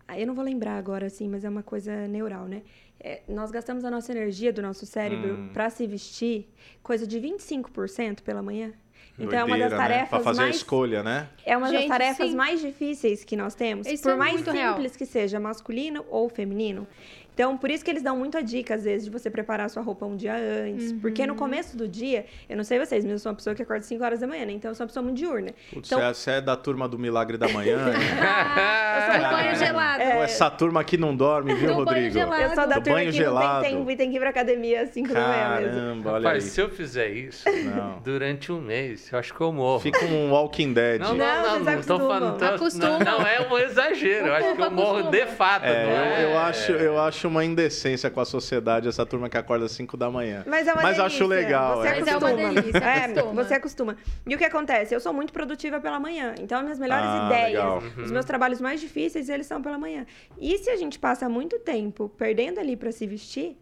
ah, Eu não vou lembrar agora, assim, mas é uma coisa neural, né? É, nós gastamos a nossa energia do nosso cérebro Hum. para se vestir coisa de 25% pela manhã. Então é uma das né? tarefas Pra fazer a mais escolha, né? É uma das Gente, tarefas sim. mais difíceis que nós temos, Isso por é mais simples real. que seja, masculino ou feminino. Então, por isso que eles dão muito a dica, às vezes, de você preparar a sua roupa um dia antes. Porque Uhum. no começo do dia, eu não sei vocês, mas eu sou uma pessoa que acorda 5 horas da manhã, né? Então, eu sou uma pessoa muito diurna. Putz, Então- você é- você é da turma do Milagre da Manhã, hein? Eu sou do banho gelado. Pô, Essa turma aqui não dorme, viu, Do Rodrigo? Eu sou da Do turma banho que gelado. não tem tempo e tem que ir pra academia às 5 da manhã mesmo. Caramba, olha Rapaz, aí. se eu fizer isso Não. durante um mês, eu acho que eu morro. Fica um Walking Dead. Não, não, Não, não, não, tô falando. não, não é um exagero. Eu acho que eu morro de fato. É, é? eu, eu acho, eu acho uma indecência com a sociedade essa turma que acorda às 5 da manhã. Mas é uma Mas delícia. acho legal, Você é. Mas é uma acostuma. delícia, É, acostuma. você acostuma. E o que acontece? Eu sou muito produtiva pela manhã. Então, as minhas melhores Ah, ideias, legal. os meus trabalhos mais difíceis, eles são pela manhã. E se a gente passa muito tempo perdendo ali pra se vestir,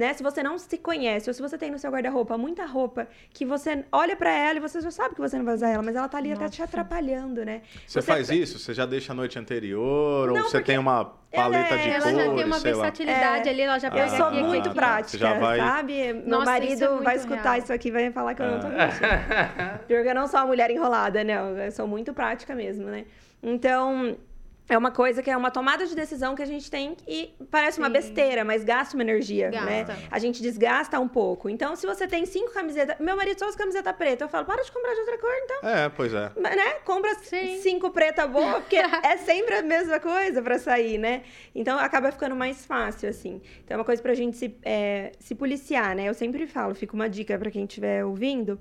né? Se você não se conhece, ou se você tem no seu guarda-roupa muita roupa que você olha pra ela e você já sabe que você não vai usar ela, mas ela tá ali até te Nossa. atrapalhando, né? Você faz isso? Você já deixa a noite anterior? Não, ou você tem uma paleta ela de é- Ela cores, já tem uma sei lá? versatilidade ali, ela já Eu pega sou aqui, muito tá. prática, Você já vai- sabe? Meu Nossa, marido é vai escutar real. isso aqui e vai falar que eu não tô Ah. mentindo. Porque eu não sou uma mulher enrolada, não. Eu sou muito prática mesmo, né? Então, é uma coisa que é uma tomada de decisão que a gente tem e parece uma Sim. besteira, mas gasta uma energia, né? Gasta. A gente desgasta um pouco. Então, se você tem cinco camisetas... Meu marido só usa camiseta preta. Eu falo, para de comprar de outra cor, então. É, pois é. Mas, né? Compra Sim. cinco preta boa, porque é sempre a mesma coisa pra sair, né? Então acaba ficando mais fácil, assim. Então é uma coisa pra gente se, é, se policiar, né? Eu sempre falo, fica uma dica pra quem estiver ouvindo.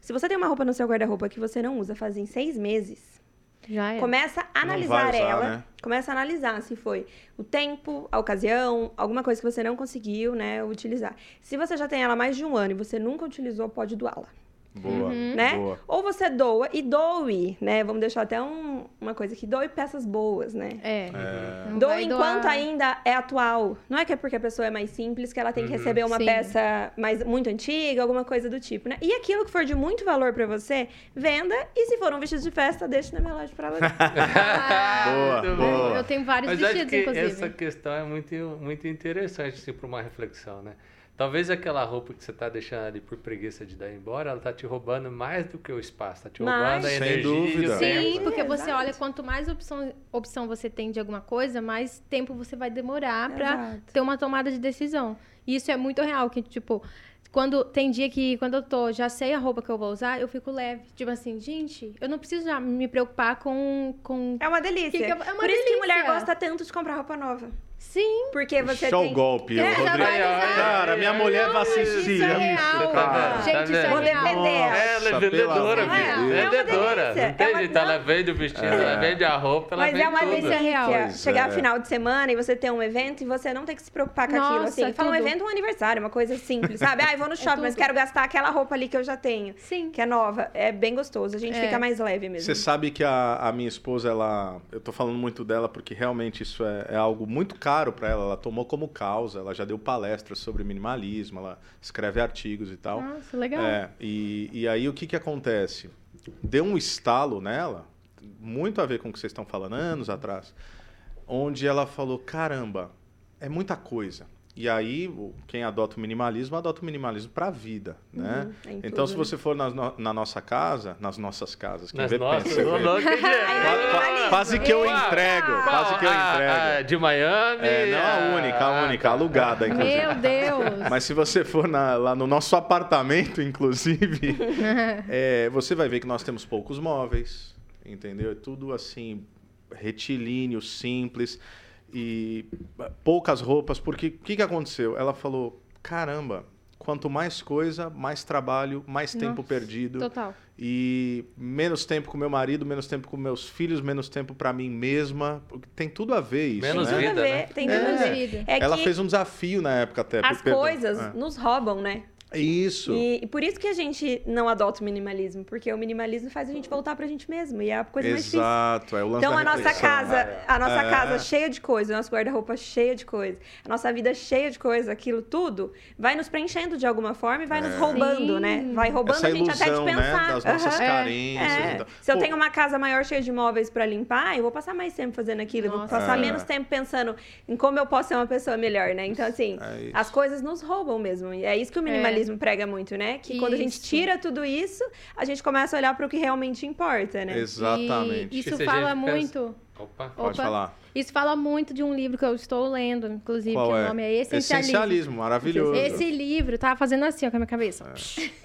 Se você tem uma roupa no seu guarda-roupa que você não usa fazem seis meses, Já é. começa a analisar usar, ela. né? Começa a analisar se foi o tempo, a ocasião, alguma coisa que você não conseguiu, né, utilizar. Se você já tem ela há mais de um ano e você nunca utilizou, pode doá-la Boa, Uhum. né? boa. Ou você doa e doe, né? Vamos deixar até um- uma coisa aqui, doe peças boas, né? É. É, Doe enquanto doar. ainda é atual. Não é que é porque a pessoa é mais simples que ela tem que Uhum. receber uma Sim. peça mais, muito antiga, alguma coisa do tipo, né? E aquilo que for de muito valor pra você, venda. E se for um vestido de festa, deixe na minha loja pra ela. Boa, Muito boa. bom. Eu tenho vários Mas acho vestidos, que inclusive. essa questão é muito, muito interessante, assim, para uma reflexão, né? Talvez aquela roupa que você tá deixando ali por preguiça de dar embora, ela tá te roubando mais do que o espaço, tá te Mais. roubando a Sem energia e dúvida. o Sim, tempo. porque É, você olha, quanto mais opção, opção você tem de alguma coisa, mais tempo você vai demorar pra Exato. ter uma tomada de decisão. E isso é muito real, que, tipo, quando tem dia que quando eu tô, já sei a roupa que eu vou usar, eu fico leve. Tipo assim, gente, eu não preciso já me preocupar com. com... É uma delícia. Que que é- é uma Por isso que mulher delícia. gosta tanto de comprar roupa nova. Sim, Porque você Show tem... golpe, É. Cara, minha mulher vai Não, assistir isso é real. cara. Gente, isso é Vou real. defender ela. É, é vendedora, filho. É Vendedora. delícia. Não tem É uma- jeito, ela vende o vestido, ela vende a roupa, ela Mas vende é uma delícia real. Pois chegar é. final de semana e você ter um evento e você não ter que se preocupar com aquilo. Nossa, Assim, fala um evento, um aniversário, uma coisa simples, sabe? Ah, eu vou no shopping, mas tudo. quero gastar aquela roupa ali que eu já tenho, sim. que é nova. É bem gostoso, a gente É. fica mais leve mesmo. Você sabe que a, a minha esposa, ela. Eu tô falando muito dela porque realmente isso é, é algo muito caro para ela. Ela tomou como causa, ela já deu palestras sobre minimalismo, ela escreve artigos e tal. Nossa, legal. É, e, e aí o que que acontece? Deu um estalo nela, muito a ver com o que vocês estão falando anos atrás, onde ela falou: caramba, é muita coisa. E aí, quem adota o minimalismo, adota o minimalismo para a vida, né? Uhum, é então, tudo, se né? você for na, no- na nossa casa, nas nossas casas, quem Nas vê nossas, pensa, qua- Quase que eu entrego, quase que eu Ah, entrego. ah, de Miami. É, não a única, a ah, única, tá. alugada, inclusive. Meu Deus. Mas se você for na- lá no nosso apartamento, inclusive, é, você vai ver que nós temos poucos móveis, entendeu? É tudo assim, retilíneo, simples e poucas roupas. Porque o que, que aconteceu? Ela falou: caramba, quanto mais coisa, mais trabalho, mais tempo Nossa, perdido. Total. E menos tempo com meu marido, menos tempo com meus filhos, menos tempo pra mim mesma. Tem tudo a ver isso, Menos né? Tem tudo vida, a ver, né? tem tudo É. a ver. Vida. É Ela fez um desafio na época até. as coisas É. nos roubam, né? Isso. E, e por isso que a gente não adota o minimalismo, porque o minimalismo faz a gente voltar pra gente mesmo, e é a coisa mais difícil. Exato, é o lance Então da a nossa casa, a nossa É. casa cheia de coisa, o nosso guarda-roupa cheia de coisa, a nossa vida cheia de coisa, aquilo tudo vai nos preenchendo de alguma forma e vai nos roubando, Sim. né? Vai roubando Essa a gente até de ilusão, né, pensar. das nossas Aham. carências. É. então. Se eu Pô, tenho uma casa maior cheia de móveis pra limpar, eu vou passar mais tempo fazendo aquilo, eu vou passar É. menos tempo pensando em como eu posso ser uma pessoa melhor, né? Então, assim, É as coisas nos roubam mesmo. E é isso que o minimalismo prega muito, né? Que quando a gente Isso. tira tudo isso, a gente começa a olhar pro que realmente importa, né? Exatamente. E isso a fala gente pensa- muito. Opa. Pode Opa. falar. Isso fala muito de um livro que eu estou lendo, inclusive, Qual que é? o nome é Essencialismo. maravilhoso. Esse livro tava fazendo assim ó, com a minha cabeça.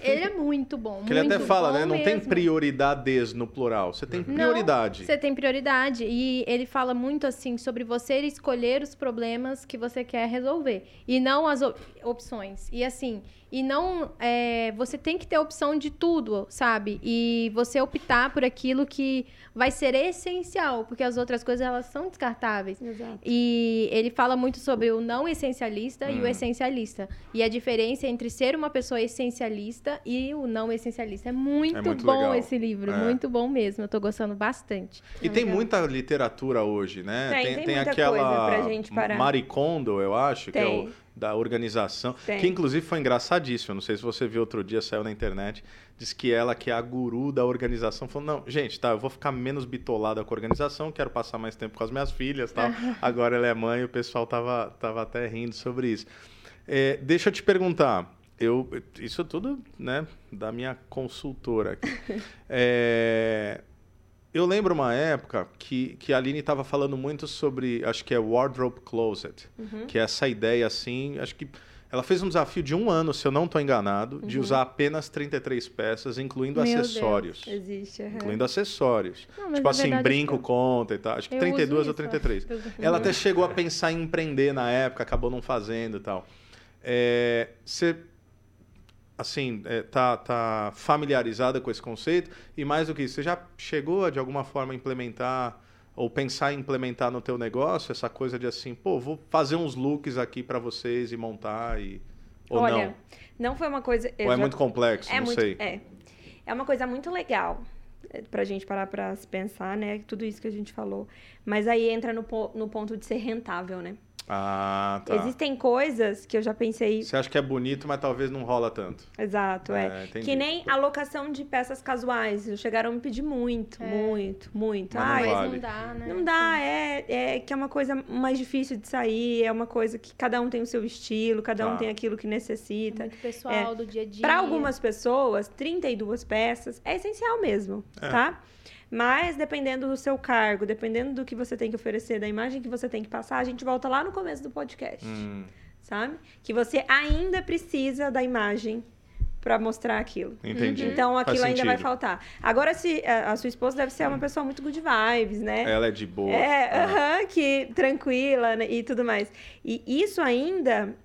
Ele é muito bom. Que ele até muito fala, né? Não tem mesmo. prioridades no plural. Você tem Não, prioridade. Você tem prioridade. E ele fala muito assim sobre você escolher os problemas que você quer resolver. E não as op- opções. E assim, e não. é, você tem que ter opção de tudo, sabe? E você optar por aquilo que vai ser essencial, porque as outras coisas elas são descartáveis. Exato. E ele fala muito sobre o não essencialista e Hum. o essencialista. E a diferença entre ser uma pessoa essencialista e o não essencialista. É muito, É muito bom legal. esse livro, É. muito bom mesmo. Eu tô gostando bastante. E tem muita literatura hoje, né? Tem, tem muita aquela coisa pra gente parar. Marie Kondo, eu acho, que é Tem. o da organização, Tem. que inclusive foi engraçadíssimo. Não sei se você viu outro dia, saiu na internet, diz que ela que é a guru da organização, falou: "Não, gente, tá, eu vou ficar menos bitolada com a organização, quero passar mais tempo com as minhas filhas, tal". Agora ela é mãe, e o pessoal tava tava até rindo sobre isso. É, deixa eu te perguntar, eu, isso tudo, né, da minha consultora aqui. É, eu lembro uma época que, que a Aline estava falando muito sobre, acho que é wardrobe closet, Uhum. que é essa ideia assim, acho que ela fez um desafio de um ano, se eu não estou enganado, de usar apenas 33 peças, incluindo Meu acessórios. Existe. aham. Incluindo acessórios. Não, tipo assim, verdade brinco, que- conta e tal. Acho que Eu 32 uso ou isso, 33. acho. Ela até chegou a pensar em empreender na época, acabou não fazendo e tal. É, Você, assim, é, tá, tá familiarizada com esse conceito? E mais do que isso, você já chegou a, de alguma forma, implementar ou pensar em implementar no teu negócio essa coisa de assim, pô, vou fazer uns looks aqui para vocês e montar e... Ou Olha, não? não foi uma coisa. Ou é já- muito complexo, é não muito, sei. É. É uma coisa muito legal é, pra gente parar pra se pensar, né? Tudo isso que a gente falou. Mas aí entra no, po- no ponto de ser rentável, né? Ah, tá. Existem coisas que eu já pensei. Você acha que é bonito, mas talvez não rola tanto. Exato, é. É, que nem alocação de peças casuais. Chegaram a me pedir muito, muito, muito. Mas não Ai, Mas vale. não dá, né? Não dá, é, é que é uma coisa mais difícil de sair, é uma coisa que cada um tem o seu estilo, cada Tá. um tem aquilo que É necessita. muito pessoal do dia a dia. Para algumas pessoas, 32 peças é essencial mesmo, É. tá? Mas dependendo do seu cargo, dependendo do que você tem que oferecer, da imagem que você tem que passar, a gente volta lá no começo do podcast, Hum, sabe? Que você ainda precisa da imagem para mostrar aquilo. entendi. Então Faz aquilo ainda vai faltar. Agora, se a, a sua esposa deve ser uma pessoa muito good vibes, né? Ela é de boa. É, Ah. aham, que tranquila né, e tudo mais. E isso ainda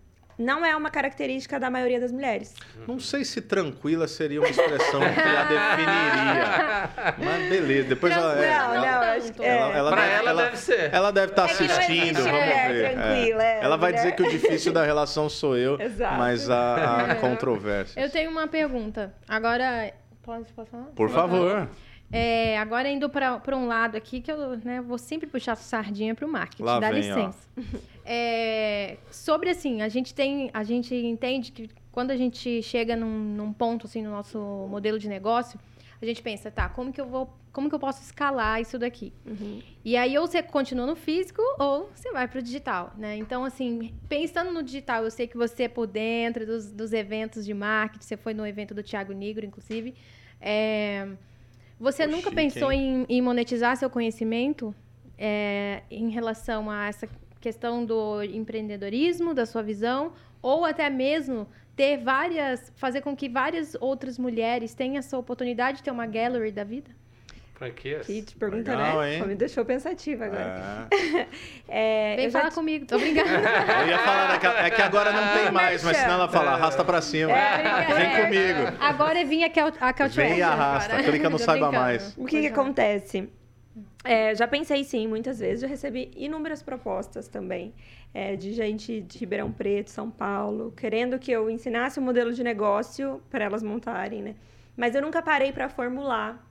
não é uma característica da maioria das mulheres. Não sei se tranquila seria uma expressão que a definiria. Mas beleza, depois ela, é, Não, não não, tanto. acho que- ela, é. ela Pra deve, ela ela, deve ser. ela deve estar É que não assistindo, vamos mulher ver. É. tranquila, é, Ela vai mulher- dizer que o difícil da relação sou eu, Exato. mas a, a É. controvérsia. Eu tenho uma pergunta. Agora. Pode, posso falar? Por favor. É, agora indo para um lado aqui que eu né, vou sempre puxar sardinha para o marketing, Lá dá vem, licença. É, sobre assim, a gente tem, a gente entende que quando a gente chega num, num ponto assim no nosso modelo de negócio, a gente pensa, tá, como que eu vou, como que eu posso escalar isso daqui? Uhum. E aí ou você continua no físico ou você vai para o digital, né? Então assim, pensando no digital, eu sei que você é por dentro dos, dos eventos de marketing, você foi no evento do Thiago Negro, inclusive. É, você Pô, nunca pensou em, em monetizar seu conhecimento é, em relação a essa questão do empreendedorismo, da sua visão, ou até mesmo ter várias, fazer com que várias outras mulheres tenham essa oportunidade de ter uma gallery da vida? Franquias. Que te pergunta, Legal, né? hein? Me deixou pensativa agora. É. É, Vem falar t- comigo, tô brincando. Eu ia falar daquela, é que agora não tem mais, mas senão ela fala, arrasta pra cima. Vem É, comigo. Agora é vir aqui a Couch Vem e arrasta, clica no Tô Saiba. Mais. O que, que acontece? É, já pensei sim, muitas vezes. Já recebi inúmeras propostas também é, de gente de Ribeirão Preto, São Paulo, querendo que eu ensinasse um modelo de negócio para elas montarem, né? Mas eu nunca parei para formular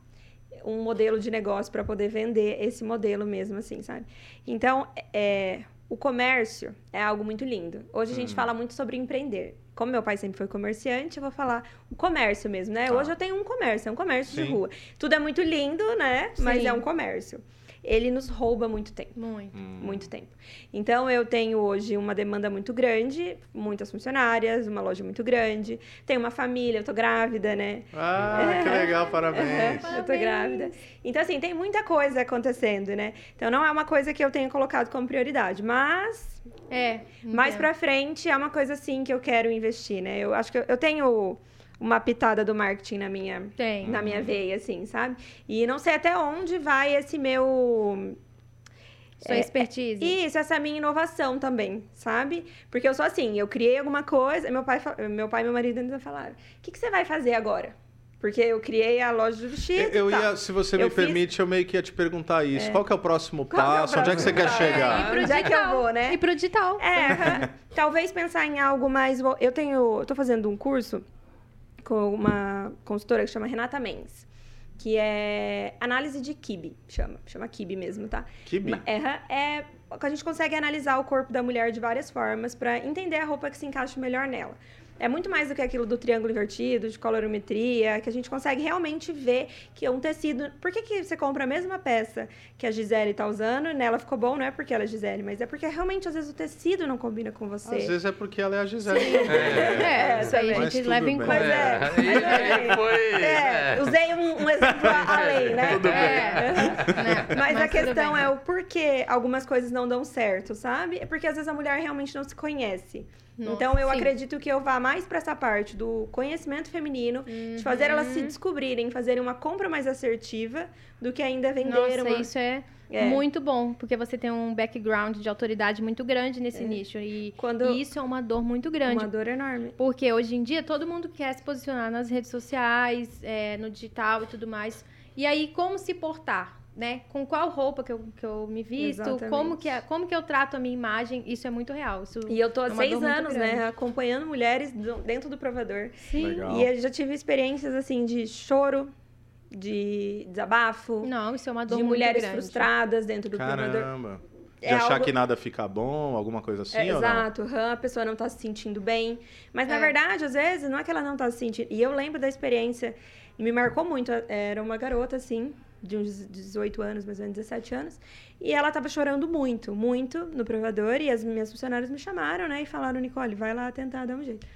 um modelo de negócio para poder vender esse modelo mesmo, assim, sabe? Então, é, o comércio é algo muito lindo. Hoje a gente fala muito sobre empreender. Como meu pai sempre foi comerciante, eu vou falar o comércio mesmo, né? Tá. Hoje eu tenho um comércio, é um comércio Sim. de rua. Tudo é muito lindo, né? Mas Sim. é um comércio. Ele nos rouba muito tempo. Muito. Muito tempo. Então, eu tenho hoje uma demanda muito grande, muitas funcionárias, uma loja muito grande, tenho uma família, eu tô grávida, né? Ah, que legal, parabéns. Eu tô grávida. Então, assim, tem muita coisa acontecendo, né? Então, não é uma coisa que eu tenho colocado como prioridade, mas É. mais entendo. pra frente é uma coisa, assim, que eu quero investir, né? Eu acho que eu, eu tenho uma pitada do marketing na minha, Tem. na minha veia, assim, sabe? E não sei até onde vai esse meu Sua É, expertise. isso, essa minha inovação também, sabe? Porque eu sou assim, eu criei alguma coisa, meu pai, meu pai e meu marido ainda falaram: o que, que você vai fazer agora? Porque eu criei a loja de vestido. Eu e tal. ia, se você me Eu fiz- permite, eu meio que ia te perguntar isso. Qual que é o próximo Qual que é o passo? Onde é que você quer próximo passo? chegar? E pro Onde é que eu digital. vou, né? E pro digital. É, talvez pensar em algo mais. Eu tenho. Eu tô fazendo um curso com uma consultora que chama Renata Mendes. Que é análise de Kibe, chama. Chama Kibe mesmo, tá? Kibe? Aham, É, a gente consegue analisar o corpo da mulher de várias formas para entender a roupa que se encaixa melhor nela. É muito mais do que aquilo do triângulo invertido, de colorimetria, que a gente consegue realmente ver que é um tecido. Por que, que você compra a mesma peça que a Gisele tá usando? Nela ficou bom, não é porque ela é Gisele, mas é porque realmente às vezes o tecido não combina com você. Às vezes é porque ela é a Gisele. É, isso aí a Mas gente leva em conta. Mas é. Aí foi. É, é. usei um, um exemplo além, né? Tudo bem. É. Né? Mas, a questão bem. é o porquê algumas coisas não dão certo, sabe? É porque às vezes a mulher realmente não se conhece. Nossa, então eu sim. acredito que eu vá mais pra essa parte do conhecimento feminino, de fazer elas Uhum. se descobrirem, fazerem uma compra mais assertiva do que ainda vender Nossa, uma. isso é, É. muito bom, porque você tem um background de autoridade muito grande nesse nicho. E, Quando- e isso é uma dor muito grande. Uma dor enorme. Porque hoje em dia todo mundo quer se posicionar nas redes sociais, é, no digital e tudo mais. E aí, como se portar? Né? Com qual roupa que eu, que eu me visto, Exatamente. como que, é- como que eu trato a minha imagem, isso é muito real. Isso E eu tô há é seis anos, né, acompanhando mulheres do- dentro do provador. Sim. Legal. E eu já tive experiências assim de choro, de desabafo, Não, isso é uma dor de muito mulheres grande. frustradas dentro do provador. Caramba. De É achar algo- que nada fica bom, alguma coisa assim É, ou não? exato, a pessoa não tá se sentindo bem. Mas, na É. verdade, às vezes, não é que ela não tá se sentindo. E eu lembro da experiência, e me marcou muito. Era uma garota, assim, de uns 18 anos, mais ou menos 17 anos. E ela tava chorando muito, muito no provador. E as minhas funcionárias me chamaram, né? E falaram, Nicole, vai lá tentar dar um jeito.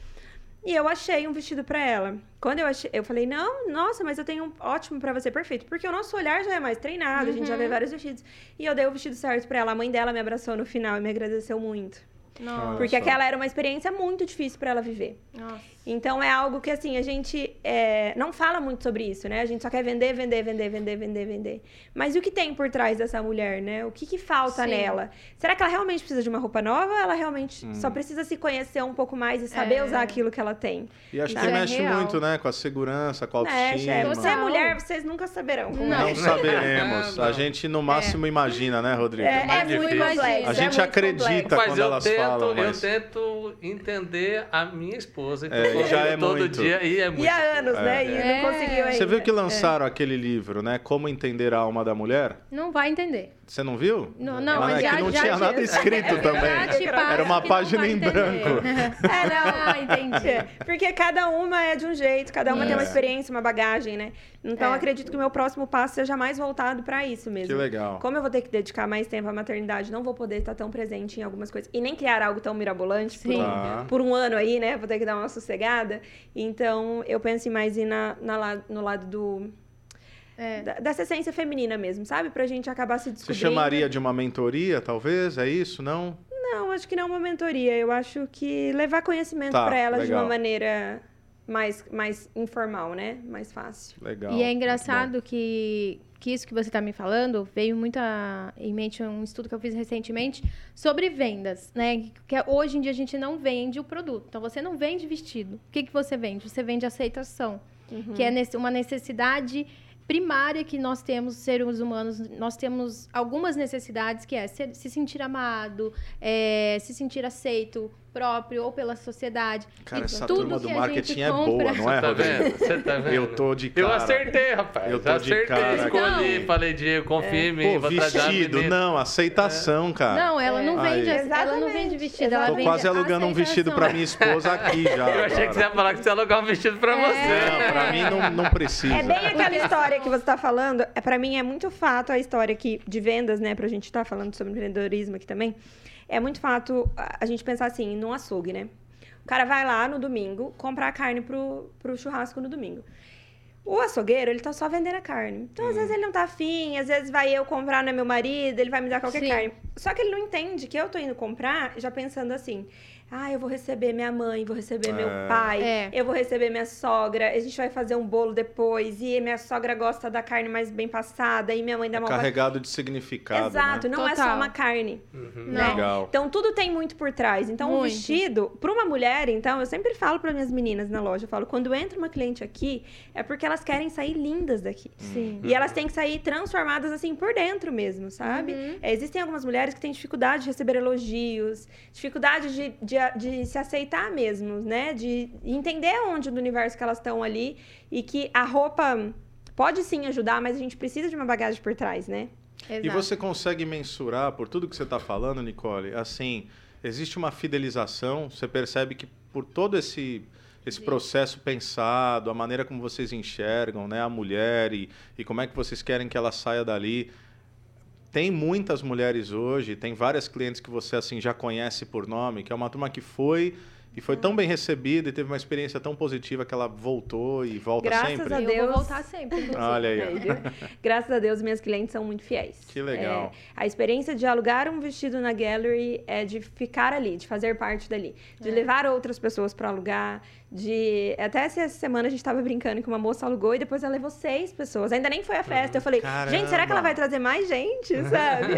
E eu achei um vestido pra ela. Quando eu achei, eu falei, não, nossa, mas eu tenho um ótimo pra você, perfeito. Porque o nosso olhar já é mais treinado, a gente já vê vários vestidos. E eu dei o vestido certo pra ela. A mãe dela me abraçou no final e me agradeceu muito. Nossa, Porque aquela era uma experiência muito difícil pra ela viver. nossa. Então é algo que assim, a gente é, não fala muito sobre isso, né? A gente só quer vender, vender, vender, vender, vender, vender. Mas e o que tem por trás dessa mulher, né? O que, que falta Sim. nela? Será que ela realmente precisa de uma roupa nova ou ela realmente Hum. só precisa se conhecer um pouco mais e saber É. usar aquilo que ela tem? E acho que é mexe real. muito, né? Com a segurança, com a autoestima. Mexe, é. Você é mulher, vocês nunca saberão. como Não. é. Não saberemos. Não. A gente no máximo imagina, né, Rodrigo? É, é mais muito difícil. complexo. A é gente acredita complexo. Mas quando tento, mas- eu tento entender a minha esposa. Então, É, já é todo muito. dia e é muito. E há anos, né? E É. não conseguiu ainda. Você viu que lançaram aquele livro, né? Como entender a alma da mulher? Não vai entender. Você não viu? Não, não, Mas mas é já, que não já tinha te- nada escrito Já também. Era uma página em branco. É, não. Ah, entendi. É, Porque cada uma é de um jeito, cada uma tem uma Isso. experiência, uma bagagem, né? Então, É. acredito que o meu próximo passo seja mais voltado pra isso mesmo. Que legal. Como eu vou ter que dedicar mais tempo à maternidade, não vou poder estar tão presente em algumas coisas. E nem criar algo tão mirabolante por, Sim. um- Tá. por um ano aí, né? Vou ter que dar uma sossegada. Então, eu penso em mais ir na, na no lado do... É. Da, dessa essência feminina mesmo, sabe? Pra gente acabar se Você descobrindo. chamaria de uma mentoria, talvez? É isso, não? Não, acho que não é uma mentoria. Eu acho que levar conhecimento Tá, pra elas de legal. uma maneira mais, mais informal, né? Mais fácil. Legal. E é engraçado que, que isso que você está me falando veio muito a- em mente um estudo que eu fiz recentemente sobre vendas, né? Que hoje em dia a gente não vende o produto. Então você não vende vestido. O que, que você vende? Você vende aceitação, que é uma necessidade primária que nós temos, seres humanos, nós temos algumas necessidades que é se, se sentir amado, é, se sentir aceito próprio ou pela sociedade. Cara, E essa tudo turma do que a marketing gente é boa, compra- não é, Tá vendo? Você tá vendo? Eu tô de Eu cara. acertei, rapaz. Eu tô de acertei, cara aqui. escolhi, Não. falei, Diego, confia em mim. Pô, vestido, não, aceitação, cara. Não, ela não Aí. vende, ela não Exatamente. vende vestido, ela Tô vende quase alugando um vestido pra minha esposa aqui já. Eu achei que você ia falar que você ia alugar um vestido pra É. você. Não, pra mim não, não precisa. É bem aquela história que você está falando. É, para mim é muito fato a história aqui de vendas, né? Pra gente estar falando sobre empreendedorismo aqui também. É muito fato a gente pensar assim, num açougue, né? O cara vai lá no domingo comprar carne pro, pro churrasco no domingo. O açougueiro, ele tá só vendendo a carne. Então, às vezes, ele não tá afim, às vezes vai eu comprar, não é meu marido, ele vai me dar qualquer Sim. carne. Só que ele não entende que eu tô indo comprar já pensando assim: ah, eu vou receber minha mãe, vou receber meu É. pai, É. eu vou receber minha sogra, a gente vai fazer um bolo depois, e minha sogra gosta da carne mais bem passada, e minha mãe dá uma Carregado de significado. Exato, Né? não é só Total. uma carne. Uhum. Né? Legal. Então tudo tem muito por trás. Então o Muito. vestido, para uma mulher, então, eu sempre falo para minhas meninas na loja, eu falo, quando entra uma cliente aqui, é porque elas querem sair lindas daqui. Sim. E elas têm que sair transformadas assim por dentro mesmo, sabe? Uhum. É, existem algumas mulheres que têm dificuldade de receber elogios, dificuldade de, de, de se aceitar mesmo, né? De entender onde do universo que elas estão ali e que a roupa pode sim ajudar, mas a gente precisa de uma bagagem por trás, né? E você consegue mensurar, por tudo que você está falando, Nicole, assim, existe uma fidelização, você percebe que por todo esse, esse processo pensado, a maneira como vocês enxergam né, a mulher e, e como é que vocês querem que ela saia dali. Tem muitas mulheres hoje, tem várias clientes que você assim já conhece por nome, que é uma turma que foi e foi tão bem recebida e teve uma experiência tão positiva que ela voltou e volta Graças sempre. a Eu Deus. vou voltar sempre. Olha aí? Graças a Deus, minhas clientes são muito fiéis. Que legal. É, a experiência de alugar um vestido na gallery é de ficar ali, de fazer parte dali, de É. levar outras pessoas para alugar, de até essa semana a gente estava brincando que uma moça alugou e depois ela levou seis pessoas. Ainda nem foi a festa. Eu falei, gente, será que Caramba. ela vai trazer mais gente, sabe?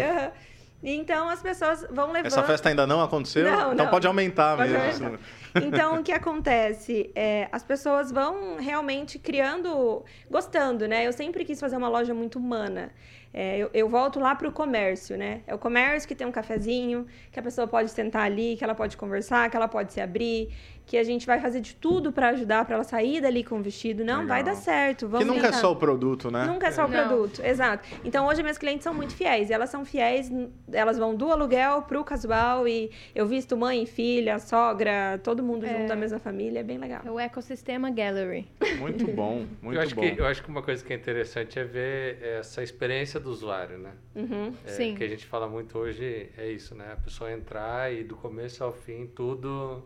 Então as pessoas vão levando. Essa festa ainda não aconteceu? Não, então não. pode aumentar Pode mesmo. aumentar. Então, o que acontece? É, as pessoas vão realmente criando, gostando, né? Eu sempre quis fazer uma loja muito humana. É, eu, eu volto lá para o comércio, né? É o comércio que tem um cafezinho, que a pessoa pode sentar ali, que ela pode conversar, que ela pode se abrir, que a gente vai fazer de tudo para ajudar para ela sair dali com o vestido. Não, Legal. vai dar certo. Que Vamos nunca é tentar. só o produto, né? Nunca é só o Não. produto, exato. Então hoje minhas clientes são muito fiéis. E elas são fiéis, elas vão do aluguel pro casual e eu visto mãe, filha, sogra, todo mundo É. junto da mesma família, é bem legal. É o ecossistema Gallery. Muito bom, muito eu, acho bom. que, eu acho que uma coisa que é interessante é ver essa experiência do usuário, né? Uhum. É, Sim. que a gente fala muito hoje é isso, né? A pessoa entrar e do começo ao fim tudo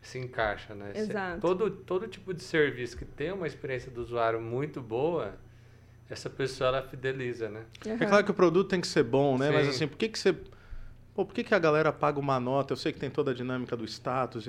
se encaixa, né? Se- Exato. Todo, todo tipo de serviço que tem uma experiência do usuário muito boa, essa pessoa ela fideliza, né? É claro que o produto tem que ser bom, né? Mas Sim. assim, por que, que você. Pô, por que, que a galera paga uma nota? Eu sei que tem toda a dinâmica do status.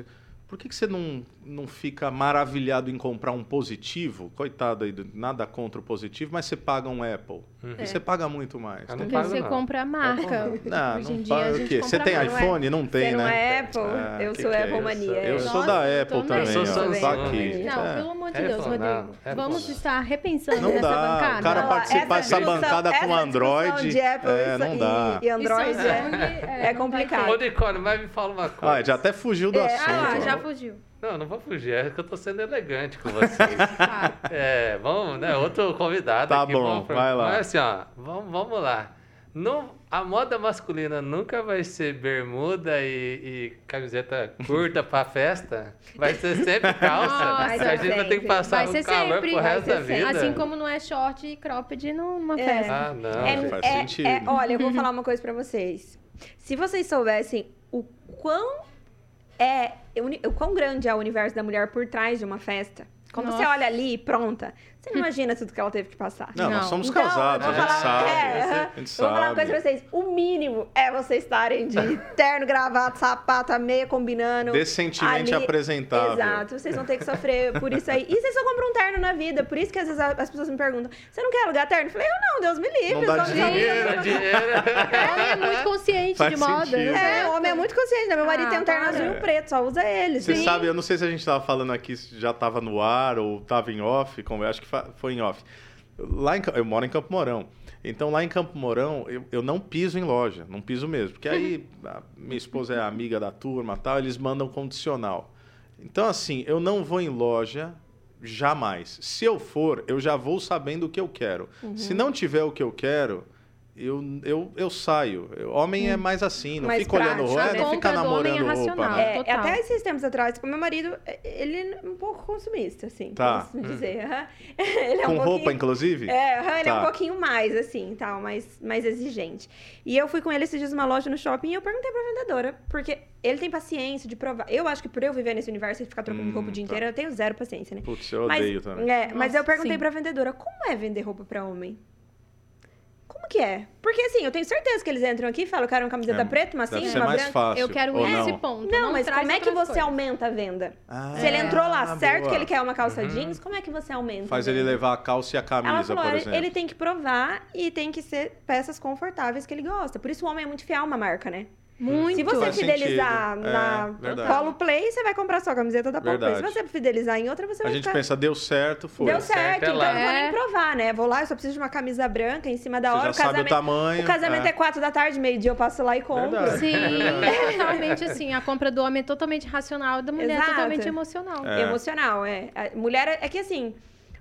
Por que, que você não, não fica maravilhado em comprar um positivo? Coitado aí, nada contra o positivo, mas você paga um Apple. Uhum. E você paga muito mais. Eu não Porque você não. compra a marca. Não, Hoje não em dia a paga o quê? Você tem iPhone? Não tem, Você não né? é Apple? Ah, eu que sou que é Apple isso? mania. Eu Nossa, sou da Apple também. também, Eu sou. Samsung. Não, É. pelo amor de Apple Deus, Rodrigo. Apple Vamos estar repensando Não nessa dá. bancada. O cara participar essa dessa bancada com Android. de Apple é, não e- dá. E, Android é, é complicado. Ô, Nicole, mas me fala uma coisa. Ah, já até fugiu do É, assunto. Ah, já fugiu. Não, não vou fugir, é que eu tô sendo elegante com vocês. É, vamos, né? Outro convidado Tá aqui. bom, vamos pra- vai lá. Mas assim, ó, vamos, vamos lá. Não, a moda masculina nunca vai ser bermuda e, e camiseta curta pra festa. Vai ser sempre calça. Nossa, a gente vai ter que sempre. passar Vai um ser calor sempre, pro resto da vida. Assim como não é short e cropped numa É. festa. Ah, não. É, gente. faz sentido. olha, eu vou falar uma coisa pra vocês. Se vocês soubessem o quão é, o quão grande é o universo da mulher por trás de uma festa. Quando você Nossa. olha ali, pronta, Você não imagina tudo que ela teve que passar. Não, nós Não. somos Então, casados, a gente falar- sabe. é, a gente Eu vou falar uma coisa pra sabe. vocês. O mínimo é vocês estarem de terno, gravata, sapato, meia combinando. Decentemente apresentável. Exato. Vocês vão ter que sofrer por isso aí. E vocês só compram um terno na vida. Por isso que às vezes as pessoas me perguntam: você não quer alugar terno? Eu falei: eu não, Deus me livre. Não eu dá só- dinheiro. Dá dinheiro. Homem é muito consciente Faz de moda. sentido. né? É, o homem é muito consciente, né? Meu marido Ah, tem um terno azul e um preto, só usa ele. Você Sim. sabe, eu não sei se a gente tava falando aqui, se já tava no ar ou tava em off, como eu acho que foi em off. Lá em, eu moro em Campo Mourão. Então lá em Campo Mourão, eu, eu não piso em loja, não piso mesmo. Porque aí a minha esposa é amiga da turma tal, eles mandam condicional. Então, assim, eu não vou em loja jamais. Se eu for, eu já vou sabendo o que eu quero. Uhum. Se não tiver o que eu quero, eu, eu, eu saio. Homem é mais assim, não Mais fica olhando prático, roupa, né? não fica A compra do homem é namorando roupa. não. É, Total. até esses tempos atrás, o meu marido, ele é um pouco consumista, assim, Tá. posso dizer. aham. Ele é Com um roupa, inclusive? É, ele é Tá. um pouquinho mais, assim, tal, mais, mais exigente. E eu fui com ele esses dias numa loja no shopping e eu perguntei pra vendedora, porque ele tem paciência de provar. Eu acho que por eu viver nesse universo e ficar trocando Hum, roupa o dia tá. inteiro, eu tenho zero paciência, né? Putz, eu Mas, odeio também. é, mas Nossa, eu perguntei sim. pra vendedora, como é vender roupa pra homem? Que é? Porque assim, eu tenho certeza que eles entram aqui e falam, eu quero uma camiseta É, preta, uma cinza, uma mais branca. fácil. Eu quero nesse não? ponto. Não, mas traz como é que você coisas. aumenta a venda? Ah, Se ele entrou lá certo boa. que ele quer uma calça jeans, como é que você aumenta? Faz ele levar a calça e a camisa, falou, por ele, exemplo. ele tem que provar e tem que ser peças confortáveis que ele gosta. Por isso o homem é muito fiel a uma marca, né? Muito. Se você Faz fidelizar sentido. na É, verdade. Polo Play, você vai comprar só a camiseta da Polo Play. Se Verdade. você fidelizar em outra, você A vai gente ficar... pensa, deu certo, foi. Deu certo, certo, é então lá. eu não vou É. nem provar, né? Vou lá, eu só preciso de uma camisa branca em cima da Você hora. já o sabe o casamento, tamanho. o casamento é. é. quatro da tarde, meio-dia eu passo lá e compro. Verdade. Sim, é totalmente assim. A compra do homem é totalmente racional e da mulher é Exato. totalmente emocional. É. Emocional, é. A mulher é, é que assim,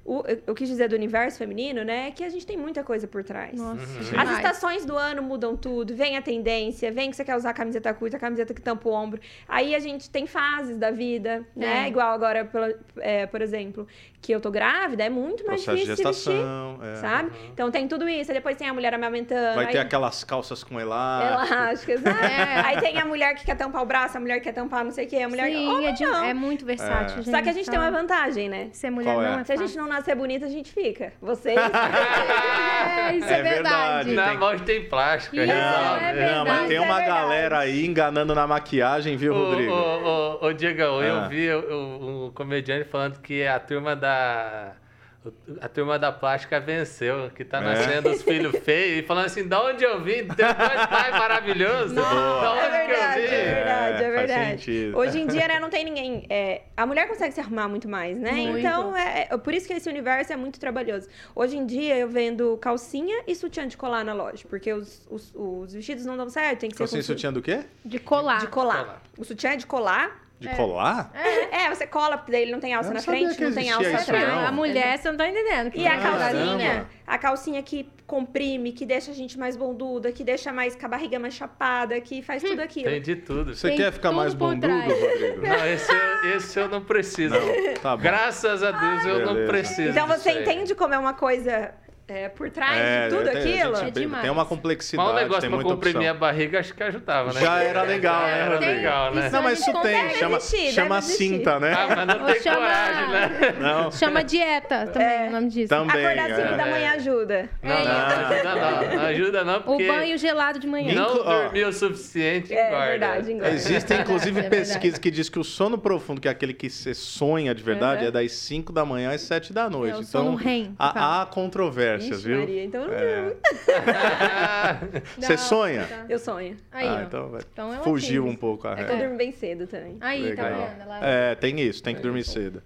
o, eu, eu quis dizer do universo feminino, né? É que a gente tem muita coisa por trás. Nossa, Uhum. As estações do ano mudam tudo, vem a tendência, vem que você quer usar a camiseta curta, a camiseta que tampa o ombro. Aí a gente tem fases da vida, né? É. Igual agora, pela- é, por exemplo, que eu tô grávida, é muito mais Processo de difícil se vestir, gestação. é. sabe? Então tem tudo isso, aí depois tem a mulher amamentando. Vai aí... ter aquelas calças com elástico. Elásticas, né? É. Aí tem a mulher que quer tampar o braço, a mulher que quer tampar não sei o quê, a mulher Sim, Homem, é, de- é muito versátil, É. gente. Só que a gente tem uma vantagem, né? Ser mulher Qual é? não é Se a gente fácil. não nascer bonita, a gente fica. Vocês. É, isso é, É verdade. verdade. Na tem- mão tem plástico. Isso, resolve. é Não, mas verdade, tem é uma verdade. galera aí enganando na maquiagem, viu, Ô, Rodrigo? ô, ô, Diegão, Ah. eu vi o- o- um comediante falando que a turma da. A turma da plástica venceu, que tá É. nascendo os filhos feios, e falando assim, da onde eu vim? Tem dois pais maravilhosos. Da onde É que eu verdade, vim? é verdade, é faz verdade. sentido. Hoje em dia, né, não tem ninguém. é, a mulher consegue se arrumar muito mais, né? Muito. Então, é, é por isso que esse universo é muito trabalhoso. Hoje em dia, eu vendo calcinha e sutiã de colar na loja, porque os, os, os vestidos não dão certo, tem que ser Calcinha e sutiã do quê? De colar. de colar. Colar. O sutiã é de colar. De colar? É, você cola, porque daí ele não tem alça Eu não na frente, não tem alça atrás. não. A mulher, você não tá entendendo. que E a Caramba. calcinha, a calcinha que comprime, que deixa a gente mais bunduda, que deixa mais com a barriga mais chapada, que faz tudo aquilo. Tem de tudo. Você Tem quer ficar mais trás. Rodrigo? Não, esse eu, esse eu não preciso. Não, tá bom. Graças a Deus eu não Beleza. preciso. Então disso você aí. entende como é uma coisa é, por trás É, de tudo tem, aquilo? gente É demais. tem uma Mas complexidade, um negócio tem pra comprimir opção. a barriga, acho que ajudava, né? Já era legal, né, Era Rodrigo? legal, né? Não, mas isso tem, chama, existir, chama cinta, né? Ah, mas não tem chama- coragem, né? Não, Chama dieta também, É. o nome disso. também. Acordar às 5 é. da manhã ajuda. Não, não, não ajuda não. Não ajuda não, O porque banho gelado de manhã. não Inclu- dormiu o suficiente É engorda. verdade, engorda. Existem, inclusive, É pesquisas que diz que o sono profundo, que é aquele que você sonha de verdade, Uhum. é das 5 da manhã às 7 da noite. É, o então, há, há Ixi, viu? Maria, então eu não É. Você sonha? tá. Eu sonho. Aí, ah, ó. então, vai. Então ela fugiu um pouco a É que eu durmo bem cedo também. Aí, tá Legal. vendo? Ela... É, tem isso, tem que dormir cedo.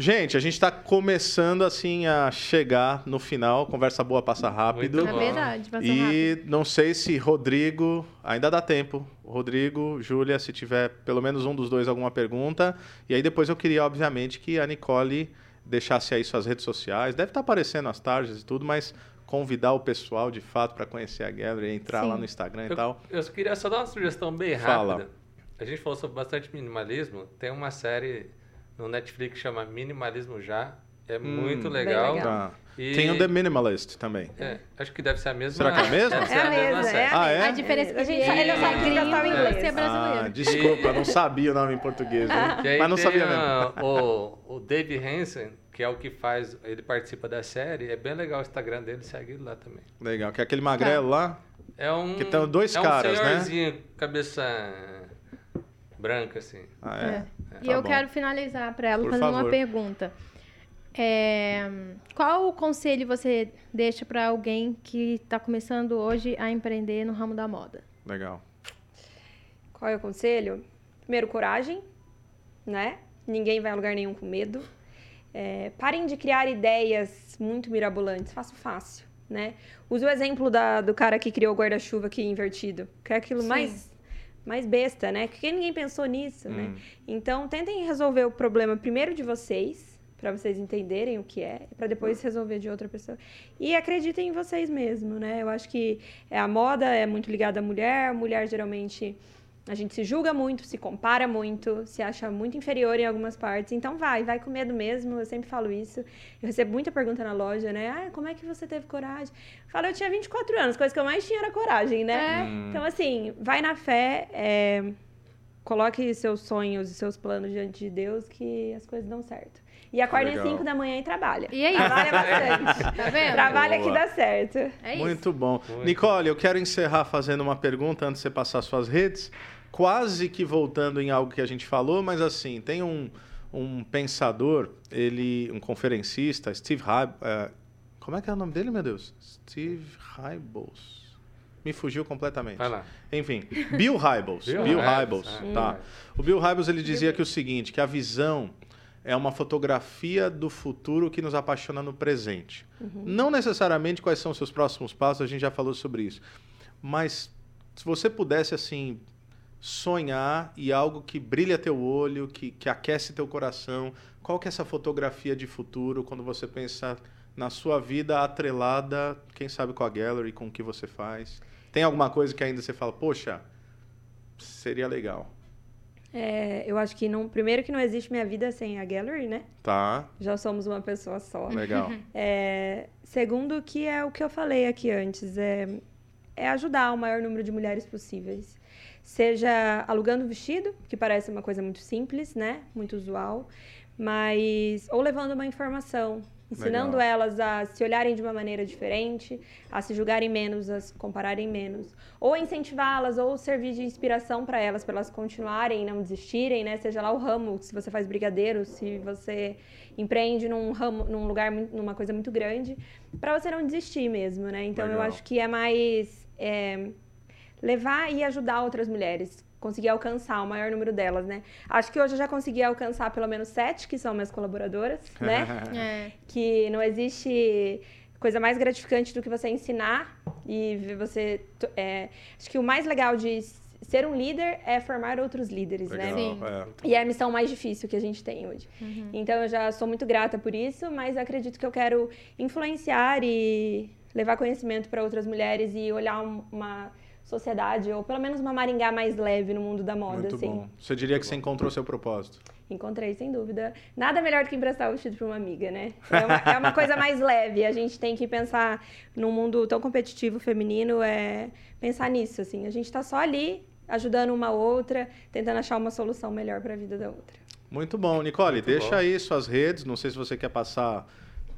Gente, a gente tá começando assim a chegar no final. Conversa boa passa rápido. Muito É verdade, passa rápido. E não sei se Rodrigo, ainda dá tempo. Rodrigo, Júlia, se tiver pelo menos um dos dois alguma pergunta. E aí depois eu queria, obviamente, que a Nicole deixasse aí suas redes sociais. Deve estar aparecendo as tarjas e tudo, mas convidar o pessoal de fato para conhecer a Gallery, entrar Sim. lá no Instagram e Eu, tal. eu queria só dar uma sugestão bem Fala. rápida. A gente falou sobre bastante minimalismo. Tem uma série no Netflix que chama Minimalismo Já. É muito Hum, legal. legal. Tá. E- Tem o The Minimalist também. É, acho que deve ser a mesma. Será que é a mesma? É a a mesma é Ah, é? A diferença é que A gente- ele não sabe é gringo e inglês. você é Ah, brasileiro. desculpa, não sabia o nome em português. Né? Mas não sabia ah, mesmo. O, o Dave Hansen, que é o que faz, ele participa da série. É bem legal o Instagram dele, segue ele lá também. Legal. Que é aquele magrelo lá? É um. Que tem dois é caras, um né? senhorzinho, cabeça branca, assim. Ah, É. é? E Tá eu bom. quero finalizar para ela Por fazendo favor. uma pergunta. É, qual o conselho você deixa para alguém que está começando hoje a empreender no ramo da moda? Legal. Qual é o conselho? Primeiro, coragem, né? Ninguém vai a lugar nenhum com medo. É, parem de criar ideias muito mirabolantes, façam fácil, né? Use o exemplo da- do cara que criou o guarda-chuva aqui invertido, que é aquilo Sim. mais, mais besta, né? Que ninguém pensou nisso, Hum. né? Então, tentem resolver o problema primeiro de vocês, para vocês entenderem o que é, para depois resolver de outra pessoa. E acreditem em vocês mesmo, né? Eu acho que é, a moda é muito ligada à mulher, a mulher geralmente a gente se julga muito, se compara muito, se acha muito inferior em algumas partes. Então vai, vai com medo mesmo. Eu sempre falo isso. Eu recebo muita pergunta na loja, né? Ah, como é que você teve coragem? Eu falo, eu tinha 24 anos, coisa que eu mais tinha era coragem, né? É. Hum. Então, assim, vai na fé, é, coloque seus sonhos e seus planos diante de Deus que as coisas dão certo. E acorda às Legal. 5 da manhã e trabalha. E aí? Trabalha bastante. Tá vendo? trabalha que Boa. dá certo. É isso. Muito bom. Muito. Nicole, eu quero encerrar fazendo uma pergunta antes de você passar suas redes. Quase que voltando em algo que a gente falou, mas assim, tem um, um pensador, ele, um conferencista, Steve Hybe, é, como é que é o nome dele, meu Deus? Steve Hybels. Me fugiu completamente. Vai lá. Enfim, Bill Hybels. Bill Bill Hybels, Hybels, ah. tá. O Bill Hybels ele dizia que o seguinte, que a visão é uma fotografia do futuro que nos apaixona no presente. Não necessariamente quais são os seus próximos passos, a gente já falou sobre isso. Mas se você pudesse assim sonhar e algo que brilha teu olho, que, que aquece teu coração, qual que é essa fotografia de futuro quando você pensa na sua vida atrelada, quem sabe com a gallery, com o que você faz? Tem alguma coisa que ainda você fala, poxa, seria legal. É, eu acho que não, primeiro que não existe minha vida sem a gallery, né? Tá, Já somos uma pessoa só. legal. É, segundo, que é o que eu falei aqui antes, é, é ajudar o maior número de mulheres possíveis. Seja alugando vestido, que parece uma coisa muito simples, né? Muito usual, mas ou levando uma informação, ensinando Legal. elas a se olharem de uma maneira diferente, a se julgarem menos, a se compararem menos, ou incentivá-las, ou servir de inspiração para elas, para elas continuarem, não desistirem, né? Seja lá o ramo, se você faz brigadeiro, se você empreende num ramo, num lugar, numa coisa muito grande, para você não desistir mesmo, né? Então eu Legal. acho que é mais é, levar e ajudar outras mulheres, conseguir alcançar o maior número delas, né? Acho que hoje eu já consegui alcançar pelo menos sete, que são minhas colaboradoras, né? É. que não existe coisa mais gratificante do que você ensinar e ver você. é, acho que o mais legal de ser um líder é formar outros líderes, Legal, né? Sim. é. E é a missão mais difícil que a gente tem hoje. Então eu já sou muito grata por isso, mas acredito que eu quero influenciar e levar conhecimento para outras mulheres e olhar um- uma sociedade, ou pelo menos uma Maringá mais leve no mundo da moda, Muito assim. bom. Você diria que você encontrou seu propósito? Encontrei, sem dúvida. Nada melhor do que emprestar o vestido para uma amiga, né? É uma, é uma coisa mais leve. A gente tem que pensar num mundo tão competitivo feminino, é pensar nisso, assim. A gente está só ali, ajudando uma outra, tentando achar uma solução melhor para a vida da outra. Muito bom. Nicole, Muito deixa bom. aí suas redes. Não sei se você quer passar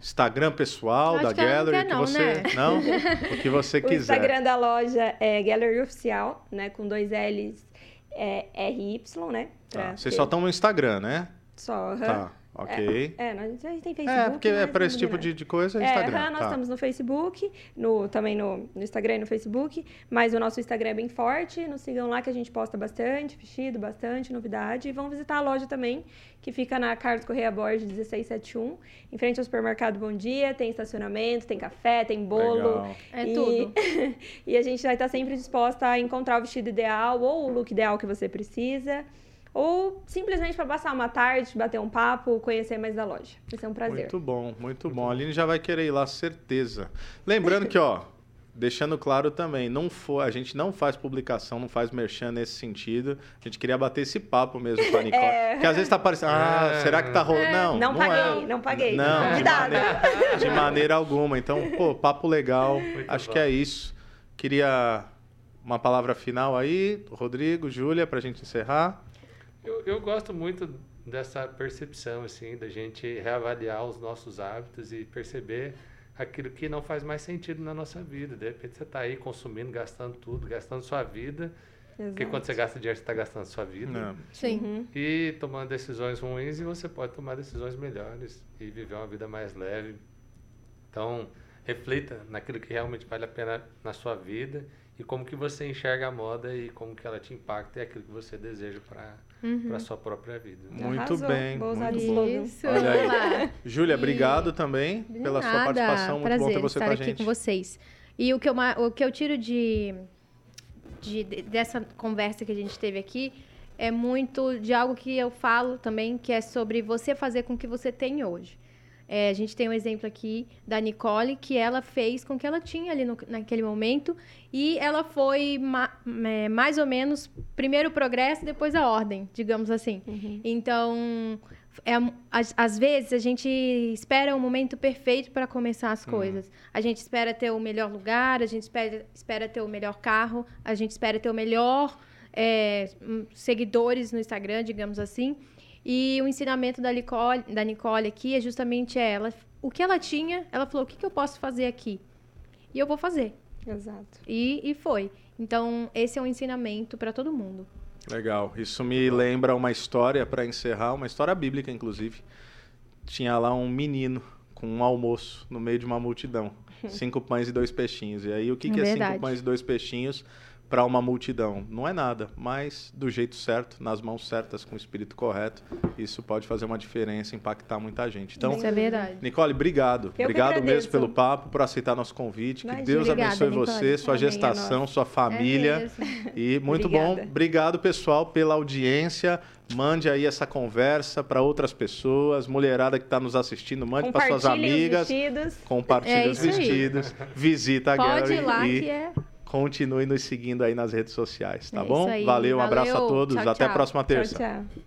Instagram pessoal Acho da que não Gallery, quer que não, você. né? Não? O que você O quiser. Instagram da loja é Gallery Oficial, né? Com dois L's, é RY, né? Tá. Vocês ter- só estão no Instagram, né? Só. Tá, ok. É, nós, a gente tem Facebook. É, porque é para esse tipo de, de coisa é É, Instagram. aham, nós tá. estamos no Facebook, no, também no, no Instagram e no Facebook, mas o nosso Instagram é bem forte, nos sigam lá que a gente posta bastante, vestido, bastante, novidade, e vão visitar a loja também, que fica na Carlos Correia Borges 1671, em frente ao supermercado Bom Dia, tem estacionamento, tem café, tem bolo. Legal. É e... tudo. e a gente vai estar sempre disposta a encontrar o vestido ideal ou o look ideal que você precisa. Ou simplesmente para passar uma tarde, bater um papo, conhecer mais da loja. Vai ser um prazer. Muito bom, muito bom. A Aline já vai querer ir lá, certeza. Lembrando que, ó, deixando claro também, não for, a gente não faz publicação, não faz merchan nesse sentido. A gente queria bater esse papo mesmo com a Nicole. É. Porque às vezes tá parecendo, ah, É. será que tá rolando? Não, Não, não paguei, é. não paguei. Não, de maneira, de maneira alguma. Então, pô, papo legal. Muito Acho bom. que é isso. Queria uma palavra final aí, Rodrigo, Júlia, pra gente encerrar. Eu, eu gosto muito dessa percepção, assim, da gente reavaliar os nossos hábitos e perceber aquilo que não faz mais sentido na nossa vida. De repente você está aí consumindo, gastando tudo, gastando sua vida. Porque quando você gasta dinheiro, você está gastando sua vida. É. Sim. Uhum. E tomando decisões ruins e você pode tomar decisões melhores e viver uma vida mais leve. Então, reflita naquilo que realmente vale a pena na sua vida e como que você enxerga a moda e como que ela te impacta e aquilo que você deseja para Uhum. a sua própria vida. Muito Arrasou. bem, Vou usar muito bom. Isso, Olha aí. Júlia, E- obrigado também De pela sua nada, participação. Muito prazer bom ter você estar com a aqui gente. com vocês. E o que eu, o que eu tiro de, de- de- dessa conversa que a gente teve aqui é muito de algo que eu falo também, que é sobre você fazer com o que você tem hoje. É, a gente tem um exemplo aqui da Nicole, que ela fez com o que ela tinha ali no- naquele momento, e ela foi ma- é, mais ou menos primeiro o progresso, depois a ordem, digamos assim. Então, é, às, às vezes a gente espera o momento perfeito para começar as coisas. A gente espera ter o melhor lugar, a gente espera, espera ter o melhor carro, a gente espera ter o melhor é, hum, seguidores no Instagram, digamos assim. E o ensinamento da Nicole, da Nicole aqui é justamente ela. O que ela tinha, ela falou: o que, que eu posso fazer aqui? E eu vou fazer. Exato. E, e foi. Então, esse é um ensinamento para todo mundo. Legal. Isso me lembra uma história para encerrar, uma história bíblica, inclusive. Tinha lá um menino com um almoço no meio de uma multidão. Cinco pães e dois peixinhos. E aí, o que, que é Verdade. cinco pães e dois peixinhos para uma multidão? Não é nada, mas do jeito certo, nas mãos certas, com o espírito correto, isso pode fazer uma diferença, impactar muita gente. Então, Isso é verdade. Nicole, obrigado. que obrigado mesmo pelo papo, por aceitar nosso convite. Imagina. Que Deus Obrigada, abençoe Nicole. você, sua Amém, é gestação, sua É família. mesmo. E muito bom. Obrigada. Obrigado, pessoal, pela audiência. Mande aí essa conversa para outras pessoas. Mulherada que está nos assistindo, mande para suas Compartilhem os amigas. vestidos. Compartilhe É os isso aí. vestidos. Visita a Pode gallery ir lá e que é. Continue nos seguindo aí nas redes sociais, tá É bom? Valeu, um abraço a todos. Tchau, Até a tchau. próxima Tchau, terça. tchau.